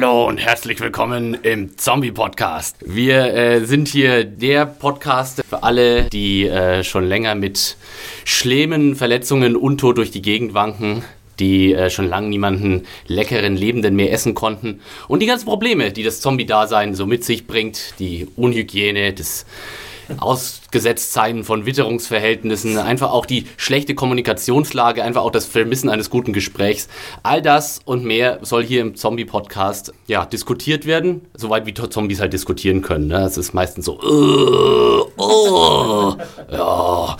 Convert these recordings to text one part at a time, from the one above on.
Hallo und herzlich willkommen im Zombie-Podcast. Wir äh, sind hier der Podcast für alle, die äh, schon länger mit schlimmen Verletzungen untot durch die Gegend wanken, die äh, schon lange niemanden leckeren Lebenden mehr essen konnten und die ganzen Probleme, die das Zombie-Dasein so mit sich bringt, die Unhygiene, das Ausgesetztsein von Witterungsverhältnissen, einfach auch die schlechte Kommunikationslage, einfach auch das Vermissen eines guten Gesprächs. All das und mehr soll hier im Zombie-Podcast ja, diskutiert werden, soweit wie Zombies halt diskutieren können. Ne? Es ist meistens so, uh, oh, ja,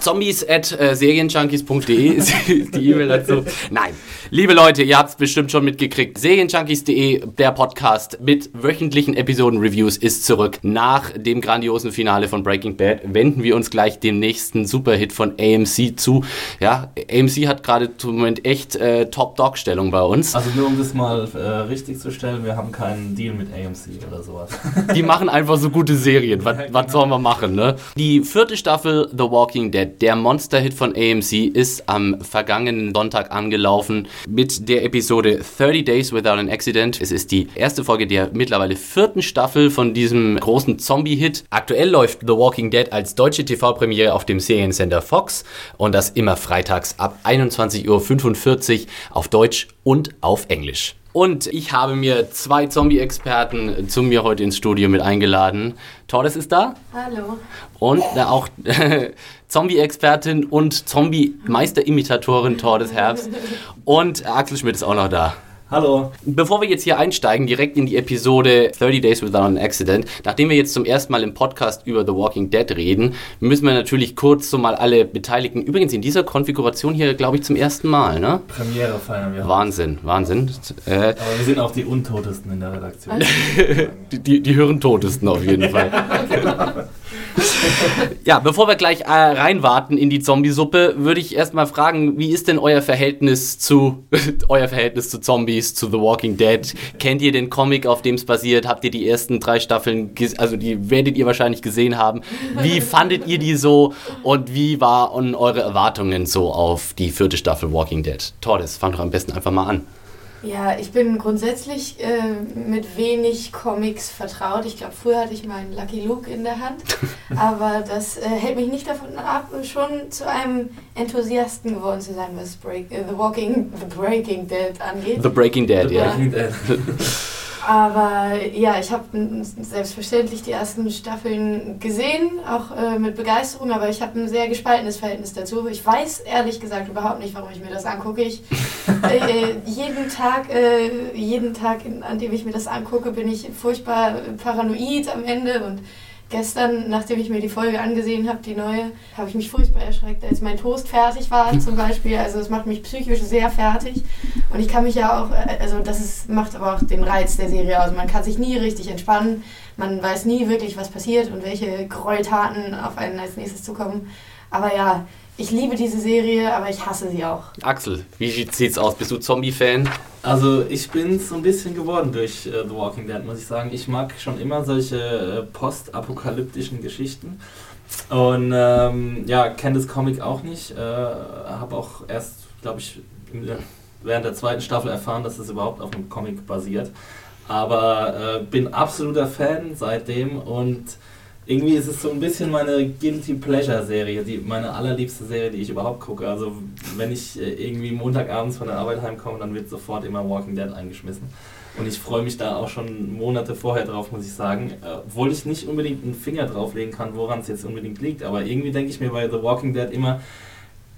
Zombies at äh, serienjunkies.de ist die E-Mail dazu. Nein, liebe Leute, ihr habt es bestimmt schon mitgekriegt. Serienjunkies.de, der Podcast mit wöchentlichen Episoden-Reviews ist zurück. Nach dem grandiosen Finale von Breaking Bad wenden wir uns gleich dem nächsten Superhit von AMC zu. Ja, AMC hat gerade im Moment echt äh, Top-Dog-Stellung bei uns. Also nur um das mal äh, richtig zu stellen, wir haben keinen Deal mit AMC oder sowas. Die machen einfach so gute Serien. Was, was sollen wir machen, ne? Die vierte Staffel The Walking Dead der Monster-Hit von AMC ist am vergangenen Sonntag angelaufen mit der Episode 30 Days Without an Accident. Es ist die erste Folge der mittlerweile vierten Staffel von diesem großen Zombie-Hit. Aktuell läuft The Walking Dead als deutsche TV-Premiere auf dem Seriencenter Fox und das immer freitags ab 21.45 Uhr auf Deutsch und auf Englisch. Und ich habe mir zwei Zombie-Experten zu mir heute ins Studio mit eingeladen. Tordes ist da. Hallo. Und da auch Zombie-Expertin und Zombie-Meister-Imitatorin Tordes Herbst. Und Axel Schmidt ist auch noch da. Hallo. Bevor wir jetzt hier einsteigen, direkt in die Episode 30 Days Without an Accident, nachdem wir jetzt zum ersten Mal im Podcast über The Walking Dead reden, müssen wir natürlich kurz so mal alle Beteiligten, übrigens in dieser Konfiguration hier, glaube ich, zum ersten Mal, ne? Premiere feiern wir. Wahnsinn, Wahnsinn. Äh, Aber wir sind auch die Untotesten in der Redaktion. die, die, die Hirntotesten auf jeden Fall. ja, bevor wir gleich äh, reinwarten in die Zombie-Suppe, würde ich erstmal fragen, wie ist denn euer Verhältnis zu euer Verhältnis zu Zombies, zu The Walking Dead? Kennt ihr den Comic, auf dem es basiert? Habt ihr die ersten drei Staffeln, also die werdet ihr wahrscheinlich gesehen haben. Wie fandet ihr die so und wie waren eure Erwartungen so auf die vierte Staffel Walking Dead? Tordes, fang doch am besten einfach mal an. Ja, ich bin grundsätzlich äh, mit wenig Comics vertraut. Ich glaube, früher hatte ich meinen Lucky Luke in der Hand, aber das äh, hält mich nicht davon ab, schon zu einem Enthusiasten geworden zu sein, was Break, äh, The Walking, The Breaking Dead angeht. The Breaking Dead, ja. Dead. Aber ja, ich habe selbstverständlich die ersten Staffeln gesehen, auch äh, mit Begeisterung, aber ich habe ein sehr gespaltenes Verhältnis dazu. Ich weiß ehrlich gesagt überhaupt nicht, warum ich mir das angucke. Ich, äh, jeden Tag, äh, jeden Tag, an dem ich mir das angucke, bin ich furchtbar paranoid am Ende und gestern, nachdem ich mir die Folge angesehen habe, die neue, habe ich mich furchtbar erschreckt, als mein Toast fertig war zum Beispiel. Also es macht mich psychisch sehr fertig. Und ich kann mich ja auch, äh, also das ist, macht aber auch den Reiz der Serie aus. Man kann sich nie richtig entspannen. Man weiß nie wirklich, was passiert und welche Gräueltaten auf einen als nächstes zukommen. Aber ja, ich liebe diese Serie, aber ich hasse sie auch. Axel, wie sieht's aus? Bist du Zombie-Fan? Also ich bin so ein bisschen geworden durch äh, The Walking Dead, muss ich sagen. Ich mag schon immer solche äh, postapokalyptischen Geschichten. Und ähm, ja, kenne das Comic auch nicht. Äh, Habe auch erst, glaube ich, während der zweiten Staffel erfahren, dass es überhaupt auf einem Comic basiert. Aber äh, bin absoluter Fan seitdem und irgendwie ist es so ein bisschen meine Guilty Pleasure Serie, die, meine allerliebste Serie, die ich überhaupt gucke. Also wenn ich äh, irgendwie Montagabends von der Arbeit heimkomme, dann wird sofort immer Walking Dead eingeschmissen. Und ich freue mich da auch schon Monate vorher drauf, muss ich sagen. Äh, obwohl ich nicht unbedingt einen Finger drauflegen kann, woran es jetzt unbedingt liegt. Aber irgendwie denke ich mir bei The Walking Dead immer,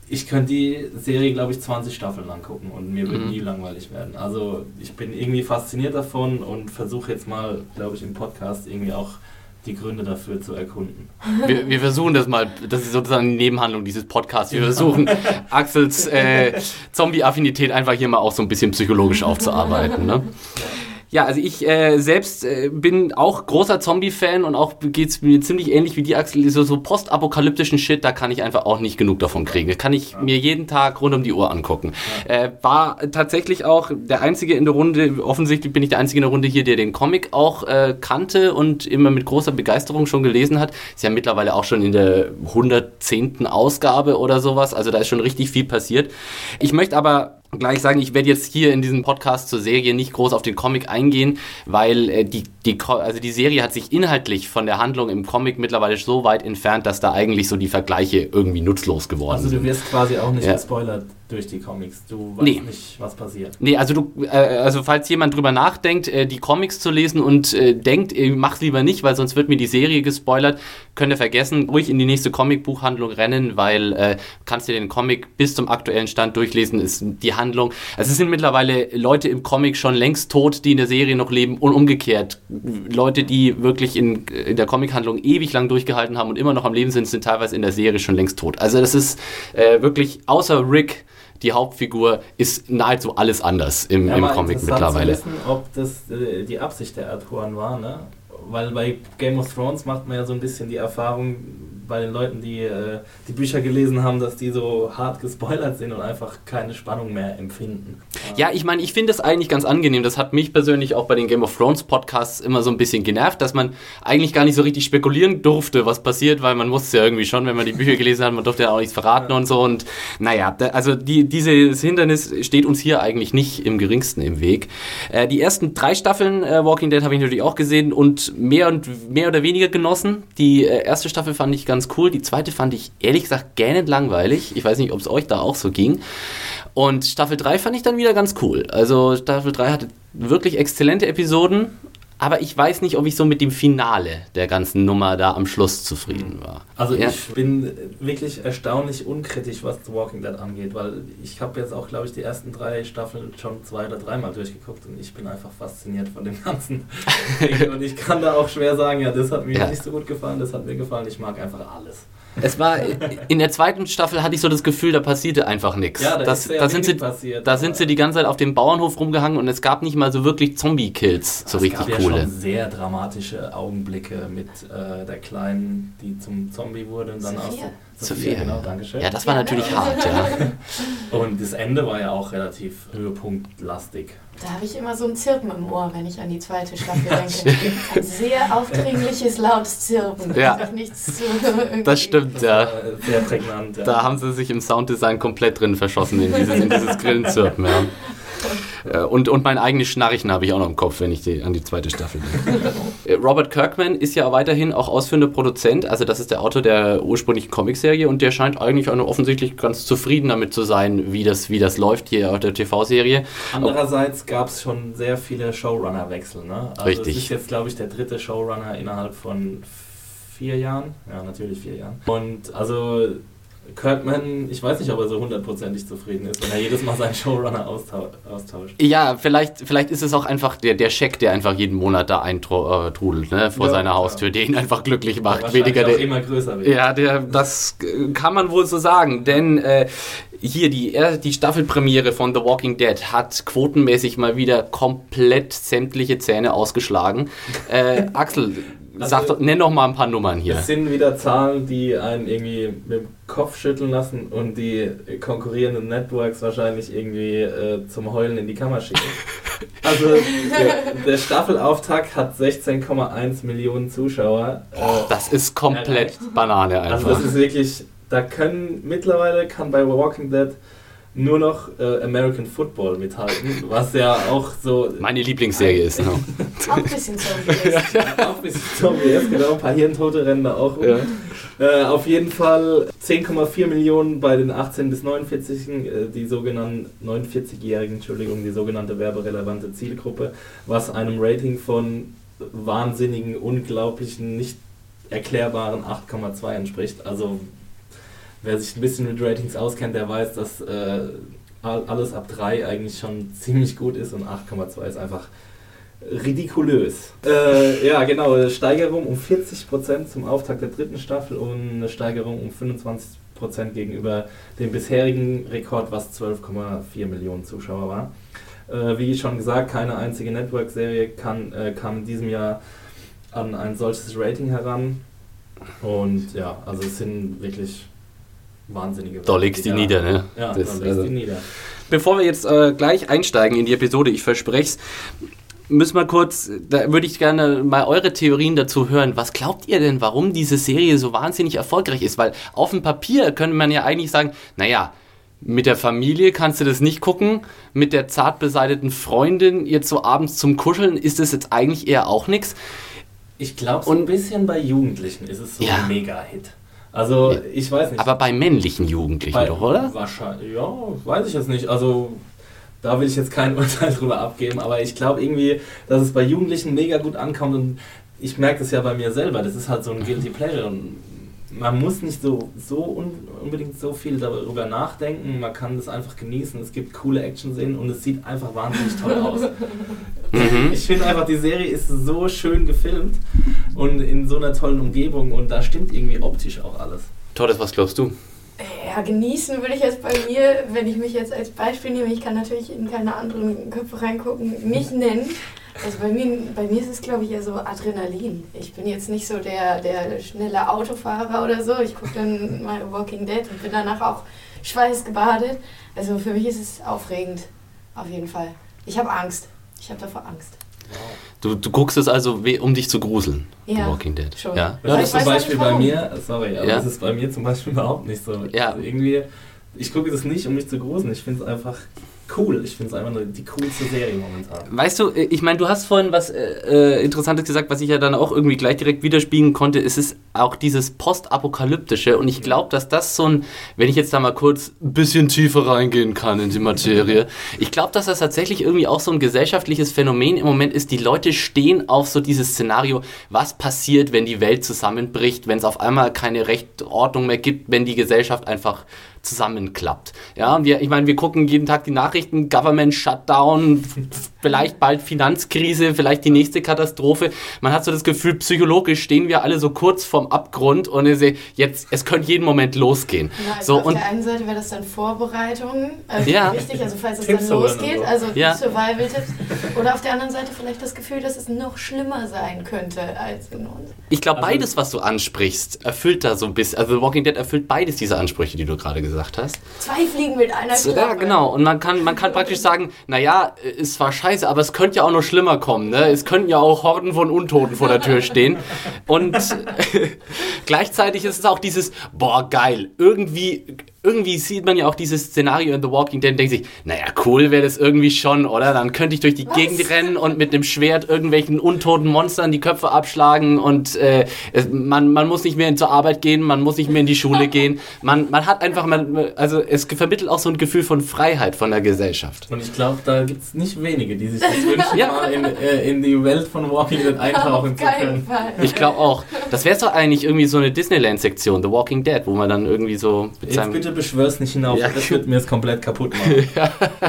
ich könnte die Serie, glaube ich, 20 Staffeln lang gucken und mir wird mhm. nie langweilig werden. Also ich bin irgendwie fasziniert davon und versuche jetzt mal, glaube ich, im Podcast irgendwie auch die Gründe dafür zu erkunden. Wir, wir, versuchen das mal, das ist sozusagen die Nebenhandlung dieses Podcasts. Wir versuchen Axels äh, Zombie-Affinität einfach hier mal auch so ein bisschen psychologisch aufzuarbeiten. Ne? Ja, also ich äh, selbst äh, bin auch großer Zombie-Fan und auch geht es mir ziemlich ähnlich wie die Axel. So, so postapokalyptischen Shit, da kann ich einfach auch nicht genug davon kriegen. Das kann ich ja. mir jeden Tag rund um die Uhr angucken. Ja. Äh, war tatsächlich auch der Einzige in der Runde, offensichtlich bin ich der Einzige in der Runde hier, der den Comic auch äh, kannte und immer mit großer Begeisterung schon gelesen hat. Ist ja mittlerweile auch schon in der 110. Ausgabe oder sowas, also da ist schon richtig viel passiert. Ich möchte aber gleich sagen, ich werde jetzt hier in diesem Podcast zur Serie nicht groß auf den Comic eingehen, weil äh, die, die, also die Serie hat sich inhaltlich von der Handlung im Comic mittlerweile so weit entfernt, dass da eigentlich so die Vergleiche irgendwie nutzlos geworden Also du sind. wirst quasi auch nicht Ja. gespoilert durch die Comics. Du weißt Nee. nicht, was passiert. Nee, also du, äh, also falls jemand drüber nachdenkt, äh, die Comics zu lesen und äh, denkt, äh, mach's lieber nicht, weil sonst wird mir die Serie gespoilert, könnt ihr vergessen, ruhig in die nächste Comicbuchhandlung rennen, weil äh, kannst dir den Comic bis zum aktuellen Stand durchlesen, ist die Handlung. Also es sind mittlerweile Leute im Comic schon längst tot, die in der Serie noch leben und umgekehrt. Leute, die wirklich in, in der Comichandlung ewig lang durchgehalten haben und immer noch am Leben sind, sind teilweise in der Serie schon längst tot. Also das ist äh, wirklich, außer Rick, die Hauptfigur, ist nahezu alles anders im, im mal Comic mittlerweile. Zu wissen, ob das äh, die Absicht der Autoren war, ne? Weil bei Game of Thrones macht man ja so ein bisschen die Erfahrung bei den Leuten, die äh, die Bücher gelesen haben, dass die so hart gespoilert sind und einfach keine Spannung mehr empfinden. Ja, ich meine, ich finde es eigentlich ganz angenehm. Das hat mich persönlich auch bei den Game of Thrones Podcasts immer so ein bisschen genervt, dass man eigentlich gar nicht so richtig spekulieren durfte, was passiert, weil man wusste ja irgendwie schon, wenn man die Bücher gelesen hat, man durfte ja auch nichts verraten und so. Und naja, da, also die, dieses Hindernis steht uns hier eigentlich nicht im geringsten im Weg. Äh, die ersten drei Staffeln äh, Walking Dead habe ich natürlich auch gesehen und mehr und mehr oder weniger genossen. Die äh, erste Staffel fand ich ganz cool, die zweite fand ich ehrlich gesagt gähnend langweilig. Ich weiß nicht, ob es euch da auch so ging. Und Staffel 3 fand ich dann wieder ganz cool. Also Staffel 3 hatte wirklich exzellente Episoden, aber ich weiß nicht, ob ich so mit dem Finale der ganzen Nummer da am Schluss zufrieden war. Also Ja. ich bin wirklich erstaunlich unkritisch, was The Walking Dead angeht, weil ich habe jetzt auch, glaube ich, die ersten drei Staffeln schon zwei oder dreimal durchgeguckt und ich bin einfach fasziniert von dem Ganzen. Und ich kann da auch schwer sagen, ja, das hat mir Ja. nicht so gut gefallen, das hat mir gefallen, ich mag einfach alles. Es war in der zweiten Staffel hatte ich so das Gefühl, da passierte einfach nichts. Ja, da das, ist sehr da sind sie passiert, da aber- sind sie die ganze Zeit auf dem Bauernhof rumgehangen und es gab nicht mal so wirklich Zombie Kills, so es richtig gab ja coole. schon sehr dramatische Augenblicke mit äh, der Kleinen, die zum Zombie wurde und dann Sophia. aus Sophia. genau, danke schön. Ja, das war Ja, natürlich hart, ja. Und das Ende war ja auch relativ höhepunktlastig. Da habe ich immer so ein Zirpen im Ohr, wenn ich an die zweite Staffel denke. Ein sehr aufdringliches, lautes Zirpen. Ja. Nichts zu Das stimmt, ja. Sehr prägnant. Ja. Da haben sie sich im Sounddesign komplett drin verschossen, in dieses, in dieses Grillenzirpen. Ja. Äh, Und, und mein eigenes Schnarchen habe ich auch noch im Kopf, wenn ich die, an die zweite Staffel denke. Äh, Robert Kirkman ist ja weiterhin auch ausführender Produzent, also das ist der Autor der ursprünglichen Comicserie und der scheint eigentlich auch offensichtlich ganz zufrieden damit zu sein, wie das, wie das läuft hier auf der TV-Serie. Andererseits gab es schon sehr viele Showrunner-Wechsel. Ne? Also Richtig. Es ist jetzt, glaube ich, der dritte Showrunner innerhalb von vier Jahren. Ja, natürlich vier Jahren. Und also Kirkman, ich weiß nicht, ob er so hundertprozentig zufrieden ist, wenn er jedes Mal seinen Showrunner austau austauscht. Ja, vielleicht, vielleicht ist es auch einfach der, der Scheck, der einfach jeden Monat da eintrudelt ne, vor Ja, seiner ja. Haustür, der ihn einfach glücklich macht. Wahrscheinlich Weniger auch der, immer größer wird. Ja, der, das äh, kann man wohl so sagen, denn äh, hier die, die Staffelpremiere von The Walking Dead hat quotenmäßig mal wieder komplett sämtliche Zähne ausgeschlagen. Äh, Axel, sag Also- doch, nenn doch mal ein paar Nummern hier. Es sind wieder Zahlen, die einen irgendwie mit dem Kopf schütteln lassen und die konkurrierenden Networks wahrscheinlich irgendwie äh, zum Heulen in die Kammer schicken. Also der, der Staffelauftakt hat 16,1 Millionen Zuschauer. Äh, Das ist komplett Banane also einfach. das ist wirklich, da können mittlerweile kann bei Walking Dead nur noch äh, American Football mithalten, was ja auch so Meine Lieblingsserie ist. Ne? Auch ein bisschen Zombie ist. auch ein bisschen Zombie ist, genau, ein paar Hirntote rennen da auch. Ja. Äh, auf jeden Fall 10,4 Millionen bei den 18 bis 49-Jährigen, äh, die sogenannten 49-Jährigen, Entschuldigung, die sogenannte werberelevante Zielgruppe, was einem Rating von wahnsinnigen, unglaublichen, nicht erklärbaren 8,2 entspricht. Also wer sich ein bisschen mit Ratings auskennt, der weiß, dass äh, all- alles ab 3 eigentlich schon ziemlich gut ist und 8,2 ist einfach ridikulös. Äh, ja, genau, Steigerung um 40% zum Auftakt der dritten Staffel und eine Steigerung um 25% gegenüber dem bisherigen Rekord, was 12,4 Millionen Zuschauer war. Äh, wie schon gesagt, keine einzige Network-Serie äh, kam in diesem Jahr an ein solches Rating heran. Und ja, also es sind wirklich wahnsinnige Da legst du die nieder, ne? Ja, Das- da legst also- du die nieder. Bevor wir jetzt äh, gleich einsteigen in die Episode, ich verspreche es, müssen wir kurz, da würde ich gerne mal eure Theorien dazu hören. Was glaubt ihr denn, warum diese Serie so wahnsinnig erfolgreich ist? Weil auf dem Papier könnte man ja eigentlich sagen, naja, Mit der Familie kannst du das nicht gucken. Mit der zart beseiteten Freundin jetzt so abends zum Kuscheln ist das jetzt eigentlich eher auch nichts. Ich glaube, so ein bisschen bei Jugendlichen ist es so Ja. ein Mega-Hit. Also, ich weiß nicht. Aber bei männlichen Jugendlichen Bei- doch, oder? Wahrscheinlich, ja, weiß ich jetzt nicht. Also, da will ich jetzt kein Urteil drüber abgeben, aber ich glaube irgendwie, dass es bei Jugendlichen mega gut ankommt und ich merke das ja bei mir selber. Das ist halt so ein Guilty Pleasure und man muss nicht so, so un, unbedingt so viel darüber nachdenken. Man kann das einfach genießen. Es gibt coole Action-Szenen und es sieht einfach wahnsinnig toll aus. Mhm. Ich finde einfach, die Serie ist so schön gefilmt und in so einer tollen Umgebung und da stimmt irgendwie optisch auch alles. Torres, was glaubst du? Ja, genießen würde ich jetzt bei mir, wenn ich mich jetzt als Beispiel nehme, ich kann natürlich in keine anderen Köpfe reingucken, nicht nennen. Also bei mir, bei mir ist es, glaube ich, eher so Adrenalin. Ich bin jetzt nicht so der, der schnelle Autofahrer oder so. Ich gucke dann mal Walking Dead und bin danach auch schweißgebadet. Also für mich ist es aufregend, auf jeden Fall. Ich habe Angst. Ich habe davor Angst. Du, du guckst es also, um dich zu gruseln. The Ja, Walking Dead. schon. Ja? Das Ja, ist zum Beispiel bei mir, sorry, aber Ja. das ist bei mir zum Beispiel überhaupt nicht so. Ja. Also irgendwie, ich gucke das nicht, um mich zu gruseln. Ich finde es einfach cool. Ich finde es einfach nur die coolste Serie momentan. Weißt du, ich meine, du hast vorhin was äh, äh, Interessantes gesagt, was ich ja dann auch irgendwie gleich direkt widerspiegeln konnte. Es ist auch dieses Postapokalyptische und ich glaube, dass das so ein, wenn ich jetzt da mal kurz ein bisschen tiefer reingehen kann in die Materie, ich glaube, dass das tatsächlich irgendwie auch so ein gesellschaftliches Phänomen im Moment ist. Die Leute stehen auf so dieses Szenario, was passiert, wenn die Welt zusammenbricht, wenn es auf einmal keine Rechtordnung mehr gibt, wenn die Gesellschaft einfach zusammenklappt. Ja, wir, ich meine, wir gucken jeden Tag die Nachrichten, Government Shutdown, vielleicht bald Finanzkrise, vielleicht die nächste Katastrophe. Man hat so das Gefühl, psychologisch stehen wir alle so kurz vorm Abgrund und es- jetzt, es könnte jeden Moment losgehen. Ja, also so auf und der einen Seite wäre das dann Vorbereitung, also Ja. richtig, also falls es Tipps dann losgeht, also Ja. Survival-Tipps. Oder auf der anderen Seite vielleicht das Gefühl, dass es noch schlimmer sein könnte als in uns. ich glaube, Also- beides, was du ansprichst, erfüllt da so ein bisschen. Also The Walking Dead erfüllt beides diese Ansprüche, die du gerade gesagt hast. Zwei Fliegen mit einer Klappe. Ja, genau. Und man kann, man kann praktisch sagen, naja, ist zwar scheiße, aber es könnte ja auch noch schlimmer kommen. Ne? Es könnten ja auch Horden von Untoten vor der Tür stehen. Und gleichzeitig ist es auch dieses, boah, geil. Irgendwie, irgendwie sieht man ja auch dieses Szenario in The Walking Dead und denkt sich, naja, cool wäre das irgendwie schon, oder? Dann könnte ich durch die Was? Gegend rennen und mit einem Schwert irgendwelchen untoten Monstern die Köpfe abschlagen und äh, es, man, man muss nicht mehr zur Arbeit gehen, man muss nicht mehr in die Schule gehen. Man, man hat einfach, man, also es vermittelt auch so ein Gefühl von Freiheit von der Gesellschaft. Und ich glaube, da gibt es nicht wenige, die sich das wünschen, Ja. mal in, äh, in die Welt von Walking Dead eintauchen zu können. Fall. Ich glaube auch. Das wäre doch eigentlich irgendwie so eine Disneyland-Sektion, The Walking Dead, wo man dann irgendwie so mit Jetzt seinem... beschwör's nicht hinauf, Ja. das wird mir es komplett kaputt machen.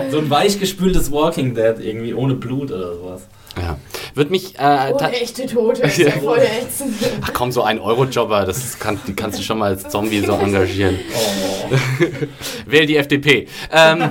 So ein weichgespültes Walking Dead irgendwie ohne Blut oder sowas. Ja. Wird mich... Äh, ta- echte Tote, ist ja voll ätzend. Ach komm, so ein Euro-Jobber, das kann, die kannst du schon mal als Zombie so engagieren. Oh. Wähl die FDP. Ähm,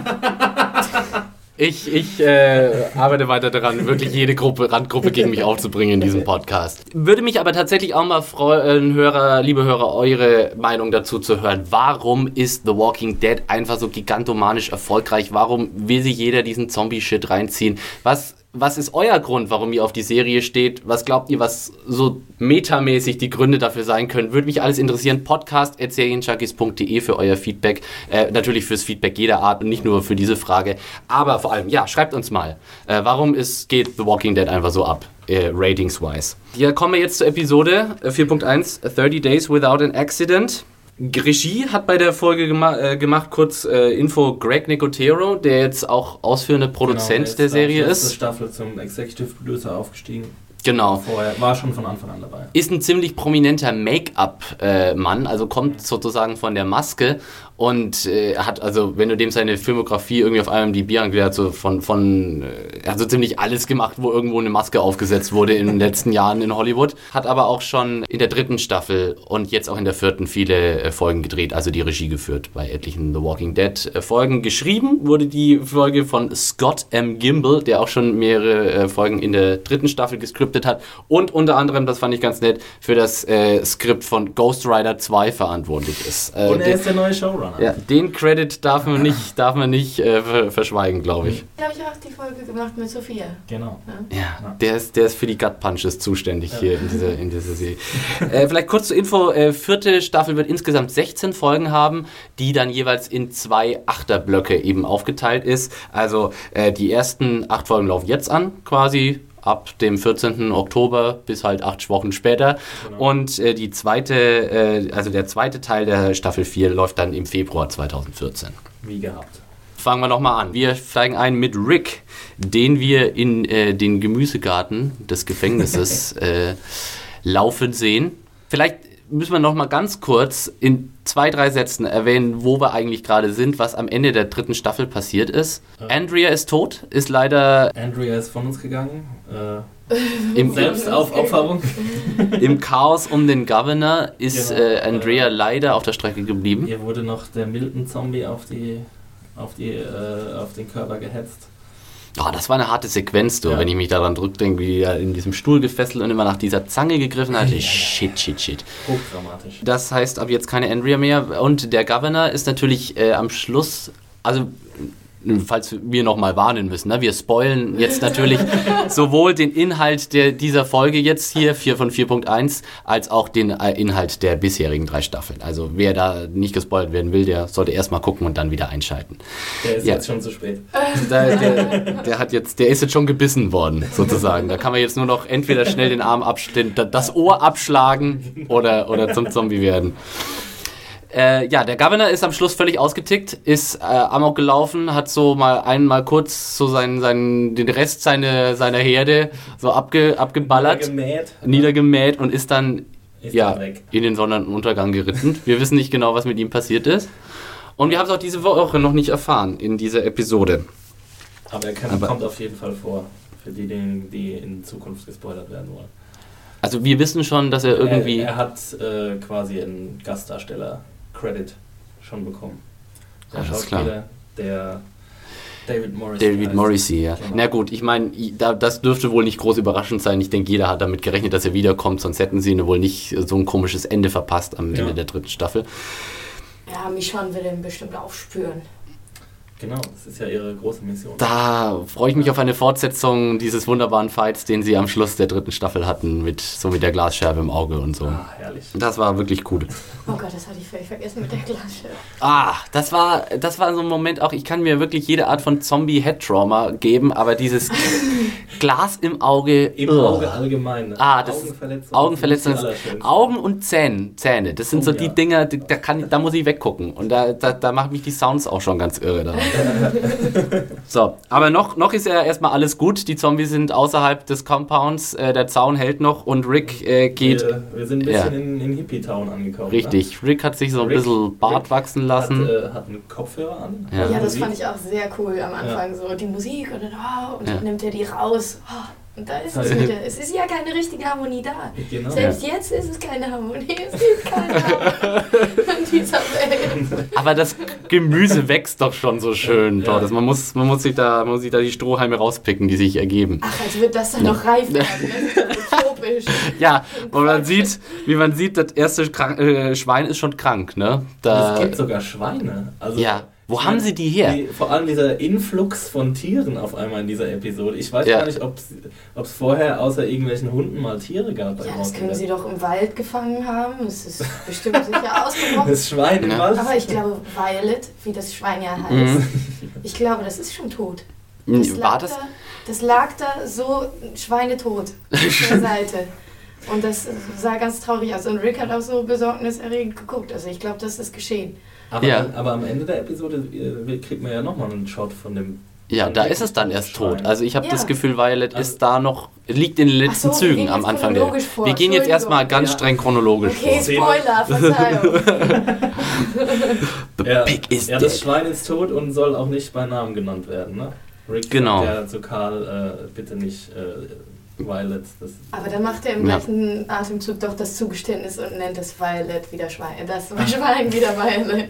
ich ich äh, arbeite weiter daran, wirklich jede Gruppe, Randgruppe gegen mich aufzubringen in diesem Podcast. Würde mich aber tatsächlich auch mal freuen, Hörer, liebe Hörer, eure Meinung dazu zu hören. Warum ist The Walking Dead einfach so gigantomanisch erfolgreich? Warum will sich jeder diesen Zombie-Shit reinziehen? Was was ist euer Grund, warum ihr auf die Serie steht? Was glaubt ihr, was so metamäßig die Gründe dafür sein können? Würde mich alles interessieren. Podcast serienjunkies.de für euer Feedback. Äh, natürlich fürs Feedback jeder Art und nicht nur für diese Frage. Aber vor allem, ja, schreibt uns mal. Äh, warum ist, geht The Walking Dead einfach so ab? Äh, Ratings-wise. Hier kommen wir jetzt zur Episode äh, 4.1 30 Days Without an Accident. Regie hat bei der Folge gema äh, gemacht, kurz äh, Info, Greg Nicotero, der jetzt auch ausführende Produzent Genau, der er Serie letzte ist. Staffel zum Executive Producer aufgestiegen. Genau. Vorher war schon von Anfang an dabei. Ist ein ziemlich prominenter Make-up-Mann, also kommt sozusagen von der Maske und äh, hat, also wenn du dem seine Filmografie irgendwie auf einem die angeht, so von, von äh, er hat so ziemlich alles gemacht, wo irgendwo eine Maske aufgesetzt wurde in den letzten Jahren in Hollywood. Hat aber auch schon in der dritten Staffel und jetzt auch in der vierten viele äh, Folgen gedreht, also die Regie geführt bei etlichen The Walking Dead äh, Folgen. Geschrieben wurde die Folge von Scott M. Gimble, der auch schon mehrere äh, Folgen in der dritten Staffel gescriptet hat und unter anderem, das fand ich ganz nett, für das äh, Skript von Ghost Rider 2 verantwortlich ist. Und er ist der neue Showrunner. Ja, den Credit darf man nicht, darf man nicht äh, ver- verschweigen, glaube ich. Da habe ich auch die Folge gemacht mit Sophia. Genau. Ja, der ist, der ist für die Gut Punches zuständig hier in dieser, in dieser Serie. äh, vielleicht kurz zur Info: äh, vierte Staffel wird insgesamt 16 Folgen haben, die dann jeweils in zwei Achterblöcke eben aufgeteilt ist. Also äh, die ersten acht Folgen laufen jetzt an, quasi ab dem 14. Oktober bis halt acht Wochen später. Und äh, die zweite, äh, also der zweite Teil der Staffel 4 läuft dann im Februar 2014. Wie gehabt. Fangen wir nochmal an. Wir steigen ein mit Rick, den wir in äh, den Gemüsegarten des Gefängnisses äh, laufen sehen. Vielleicht müssen wir nochmal ganz kurz in zwei, drei Sätzen erwähnen, wo wir eigentlich gerade sind, was am Ende der dritten Staffel passiert ist. Andrea ist tot, ist leider Andrea ist von uns gegangen. Äh, im, Selbstaufopferung. im Chaos um den Governor, ist Genau. äh, Andrea leider auf der Strecke geblieben. Hier wurde noch der Milton-Zombie auf, die, auf, die, äh, auf den Körper gehetzt. Oh, das war eine harte Sequenz, du, Ja. wenn ich mich daran zurückdenke, wie er in diesem Stuhl gefesselt und immer nach dieser Zange gegriffen hat. Ja. Shit, shit, shit. Hochdramatisch. Das heißt ab jetzt keine Andrea mehr. Und der Governor ist natürlich äh, am Schluss, also falls wir nochmal warnen müssen, ne? wir spoilen jetzt natürlich sowohl den Inhalt der, dieser Folge jetzt hier, 4 von 4.1, als auch den äh, Inhalt der bisherigen drei Staffeln. Also wer da nicht gespoilt werden will, der sollte erstmal gucken und dann wieder einschalten. Der ist Ja. jetzt schon zu spät. Der, der, der, hat jetzt, der ist jetzt schon gebissen worden, sozusagen. Da kann man jetzt nur noch entweder schnell den Arm abstellen, das Ohr abschlagen oder, oder zum Zombie werden. Äh, ja, der Governor ist am Schluss völlig ausgetickt, ist äh, amok gelaufen, hat so mal einmal kurz so seinen, seinen, den Rest seine, seiner Herde so abge, abgeballert, Gemäht. niedergemäht und ist dann Ist ja, dann in den Sonnenuntergang geritten. Wir wissen nicht genau, was mit ihm passiert ist. Und wir haben es auch diese Woche noch nicht erfahren in dieser Episode. Aber er kann, Aber- kommt auf jeden Fall vor. Für die, die, in Zukunft gespoilert werden wollen. Also wir wissen schon, dass er irgendwie... Er, er hat äh, quasi einen Gastdarsteller-Credit schon bekommen. Der das ist klar. Schauspieler, der David Morris. David. Morrissey, ja. Genau. Na gut, ich meine, da, das dürfte wohl nicht groß überraschend sein. Ich denke, jeder hat damit gerechnet, dass er wiederkommt, sonst hätten sie ihn wohl nicht so ein komisches Ende verpasst am Ja. Ende der dritten Staffel. Ja, Michonne will ihn bestimmt aufspüren. Genau, das ist ja ihre große Mission. Da freue ich mich auf eine Fortsetzung dieses wunderbaren Fights, den sie am Schluss der dritten Staffel hatten, mit so mit der Glasscherbe im Auge und so. Ah, herrlich. Das war wirklich gut. Oh Gott, das hatte ich völlig vergessen mit der Glasscheibe. Ah, das war, das war so ein Moment auch, ich kann mir wirklich jede Art von Zombie-Head-Trauma geben, aber dieses Glas im Auge. Im. Auge allgemein. ne? Ah, das Augenverletzung. Augenverletzung. das ist die allerschönste. Augen und Zähne, Zähne. Das sind Oh, so die ja. Dinger, die- da, kann, da muss ich weggucken. Und da, da, da machen mich die Sounds auch schon ganz irre. daran. so, aber noch, noch ist ja erstmal alles gut. Die Zombies sind außerhalb des Compounds. Äh, der Zaun hält noch und Rick äh, geht. Wir, wir sind ein Ja. bisschen in, in Hippie-Town angekommen. Richtig. Rick hat sich so ein Rick- bisschen Bart Rick wachsen Ne? lassen. Hat, äh, hat einen Kopfhörer an. Ja. Ja, das Musik. fand ich auch sehr cool am Anfang. So die Musik und dann, oh, und Ja. dann nimmt er die raus. Oh, und da ist es Ja. wieder. Es ist ja keine richtige Harmonie da. Genau. Selbst jetzt ist es keine Harmonie. Es gibt keine Harmonie in dieser Welt. Aber das Gemüse wächst doch schon so schön Ja. dort. Also man, muss, man, muss sich da, man muss sich da die Strohhalme rauspicken, die sich ergeben. Ach, als wird das dann noch reif werden. Das ist doch utopisch. Ja, und man sieht, wie man sieht, das erste Krank äh, Schwein ist schon krank, ne? Da, es gibt sogar Schweine. Also, Ja. Wo ich haben meine, sie die her? Die, vor allem dieser Influx von Tieren auf einmal in dieser Episode. Ich weiß Ja. gar nicht, ob es vorher außer irgendwelchen Hunden mal Tiere gab. Ja, das können sie doch im Wald gefangen haben. Es ist bestimmt sicher ausgebrochen. Das Schwein im Ja. Wald. Aber ich glaube, Violet, wie das Schwein ja heißt, Mhm. ich glaube, das ist schon tot. Das War lag, das? Da, das lag da so schweinetot auf der Seite. Und das sah ganz traurig aus. Und Rick hat auch so besorgniserregend geguckt. Also ich glaube, das ist geschehen. Aber, Ja. aber am Ende der Episode äh, kriegt man ja nochmal einen Shot von dem. Ja, da ist es dann erst tot. Also ich habe Ja. das Gefühl, Violet Also- ist da noch, liegt in den letzten so, Zügen am Anfang der. vor. Wir gehen jetzt erstmal ganz Ja. streng chronologisch Okay, Spoiler, Verzeihung. vor. The Ja, pig is ja, das dead. Schwein ist tot und soll auch nicht bei Namen genannt werden. Ne? Rick Genau. sagt ja zu Karl, äh, bitte nicht äh, Violet. Das, Aber dann macht er im Ja. gleichen Atemzug doch das Zugeständnis und nennt es Violet wieder Schwein. Das Schwein wieder Violet.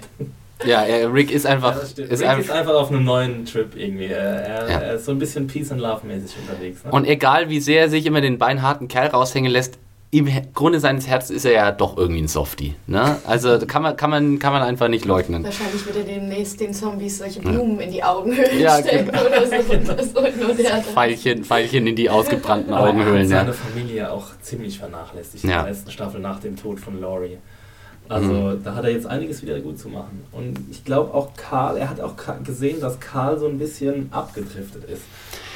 Ja, er, Rick ist einfach. Ja, ist Rick einfach ist einfach auf einem neuen Trip irgendwie. Er, er, Ja. er ist so ein bisschen Peace and Love mäßig unterwegs. Ne? und egal wie sehr er sich immer den beinharten Kerl raushängen lässt, im Grunde seines Herzens ist er ja doch irgendwie ein Softie. Ne? Also kann man, kann, man, kann man einfach nicht leugnen. Wahrscheinlich wird er demnächst den Zombies solche Blumen in die Augenhöhlen Ja, stecken genau. oder so. Der Pfeilchen, Pfeilchen in die ausgebrannten Aber er hat Augenhöhlen. seine Ja. Familie auch ziemlich vernachlässigt in Ja. der letzten Staffel nach dem Tod von Laurie. Also Mhm. da hat er jetzt einiges wieder gut zu machen. Und ich glaube auch Karl, er hat auch gesehen, dass Karl so ein bisschen abgedriftet ist.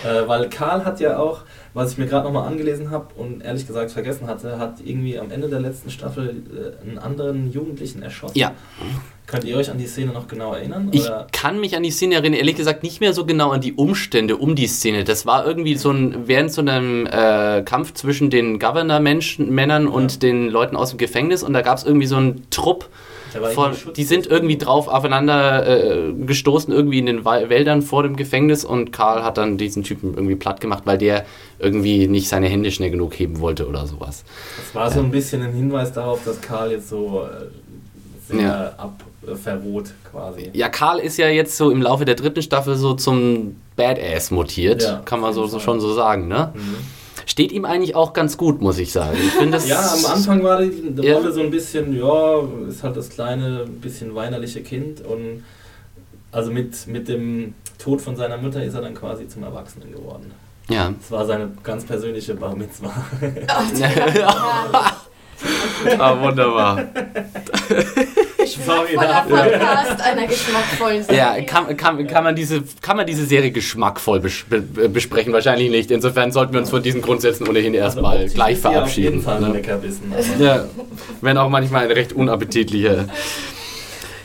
Äh, weil Karl hat ja auch, was ich mir gerade nochmal angelesen habe und ehrlich gesagt vergessen hatte, hat irgendwie am Ende der letzten Staffel äh, einen anderen Jugendlichen erschossen. Ja. Könnt ihr euch an die Szene noch genau erinnern? Ich Oder? kann mich an die Szene erinnern, ehrlich gesagt nicht mehr so genau an die Umstände um die Szene. Das war irgendwie so ein, während so einem äh, Kampf zwischen den Governor-Menschen, Männern und Ja. den Leuten aus dem Gefängnis und da gab es irgendwie so einen Trupp von, die sind irgendwie drauf aufeinander äh, gestoßen, irgendwie in den Wäldern vor dem Gefängnis und Karl hat dann diesen Typen irgendwie platt gemacht, weil der irgendwie nicht seine Hände schnell genug heben wollte oder sowas. Das war so ein bisschen ein Hinweis darauf, dass Karl jetzt so äh, sehr Ja. abverroht quasi. Ja, Karl ist ja jetzt so im Laufe der dritten Staffel so zum Badass mutiert, Ja, kann man so, so schon so sagen, ne? Mhm. Steht ihm eigentlich auch ganz gut, muss ich sagen. Ich finde das Ja, am Anfang war die, die Ja. Rolle so ein bisschen, ja, ist halt das kleine, bisschen weinerliche Kind und also mit, mit dem Tod von seiner Mutter ist er dann quasi zum Erwachsenen geworden. Ja. Das war seine ganz persönliche Bar Mitzvah. Ach, ja. ah, wunderbar. Sorry Geschmackvoller dafür. Podcast einer geschmackvollen Serie. Ja, kann, kann, kann, man diese, kann man diese Serie geschmackvoll bes be besprechen? Wahrscheinlich nicht. Insofern sollten wir uns von diesen Grundsätzen ohnehin erstmal Also gleich sie Auf verabschieden. jeden Fall ein ne? Leckerbissen. aber- Ja, wenn auch manchmal ein recht unappetitlicher.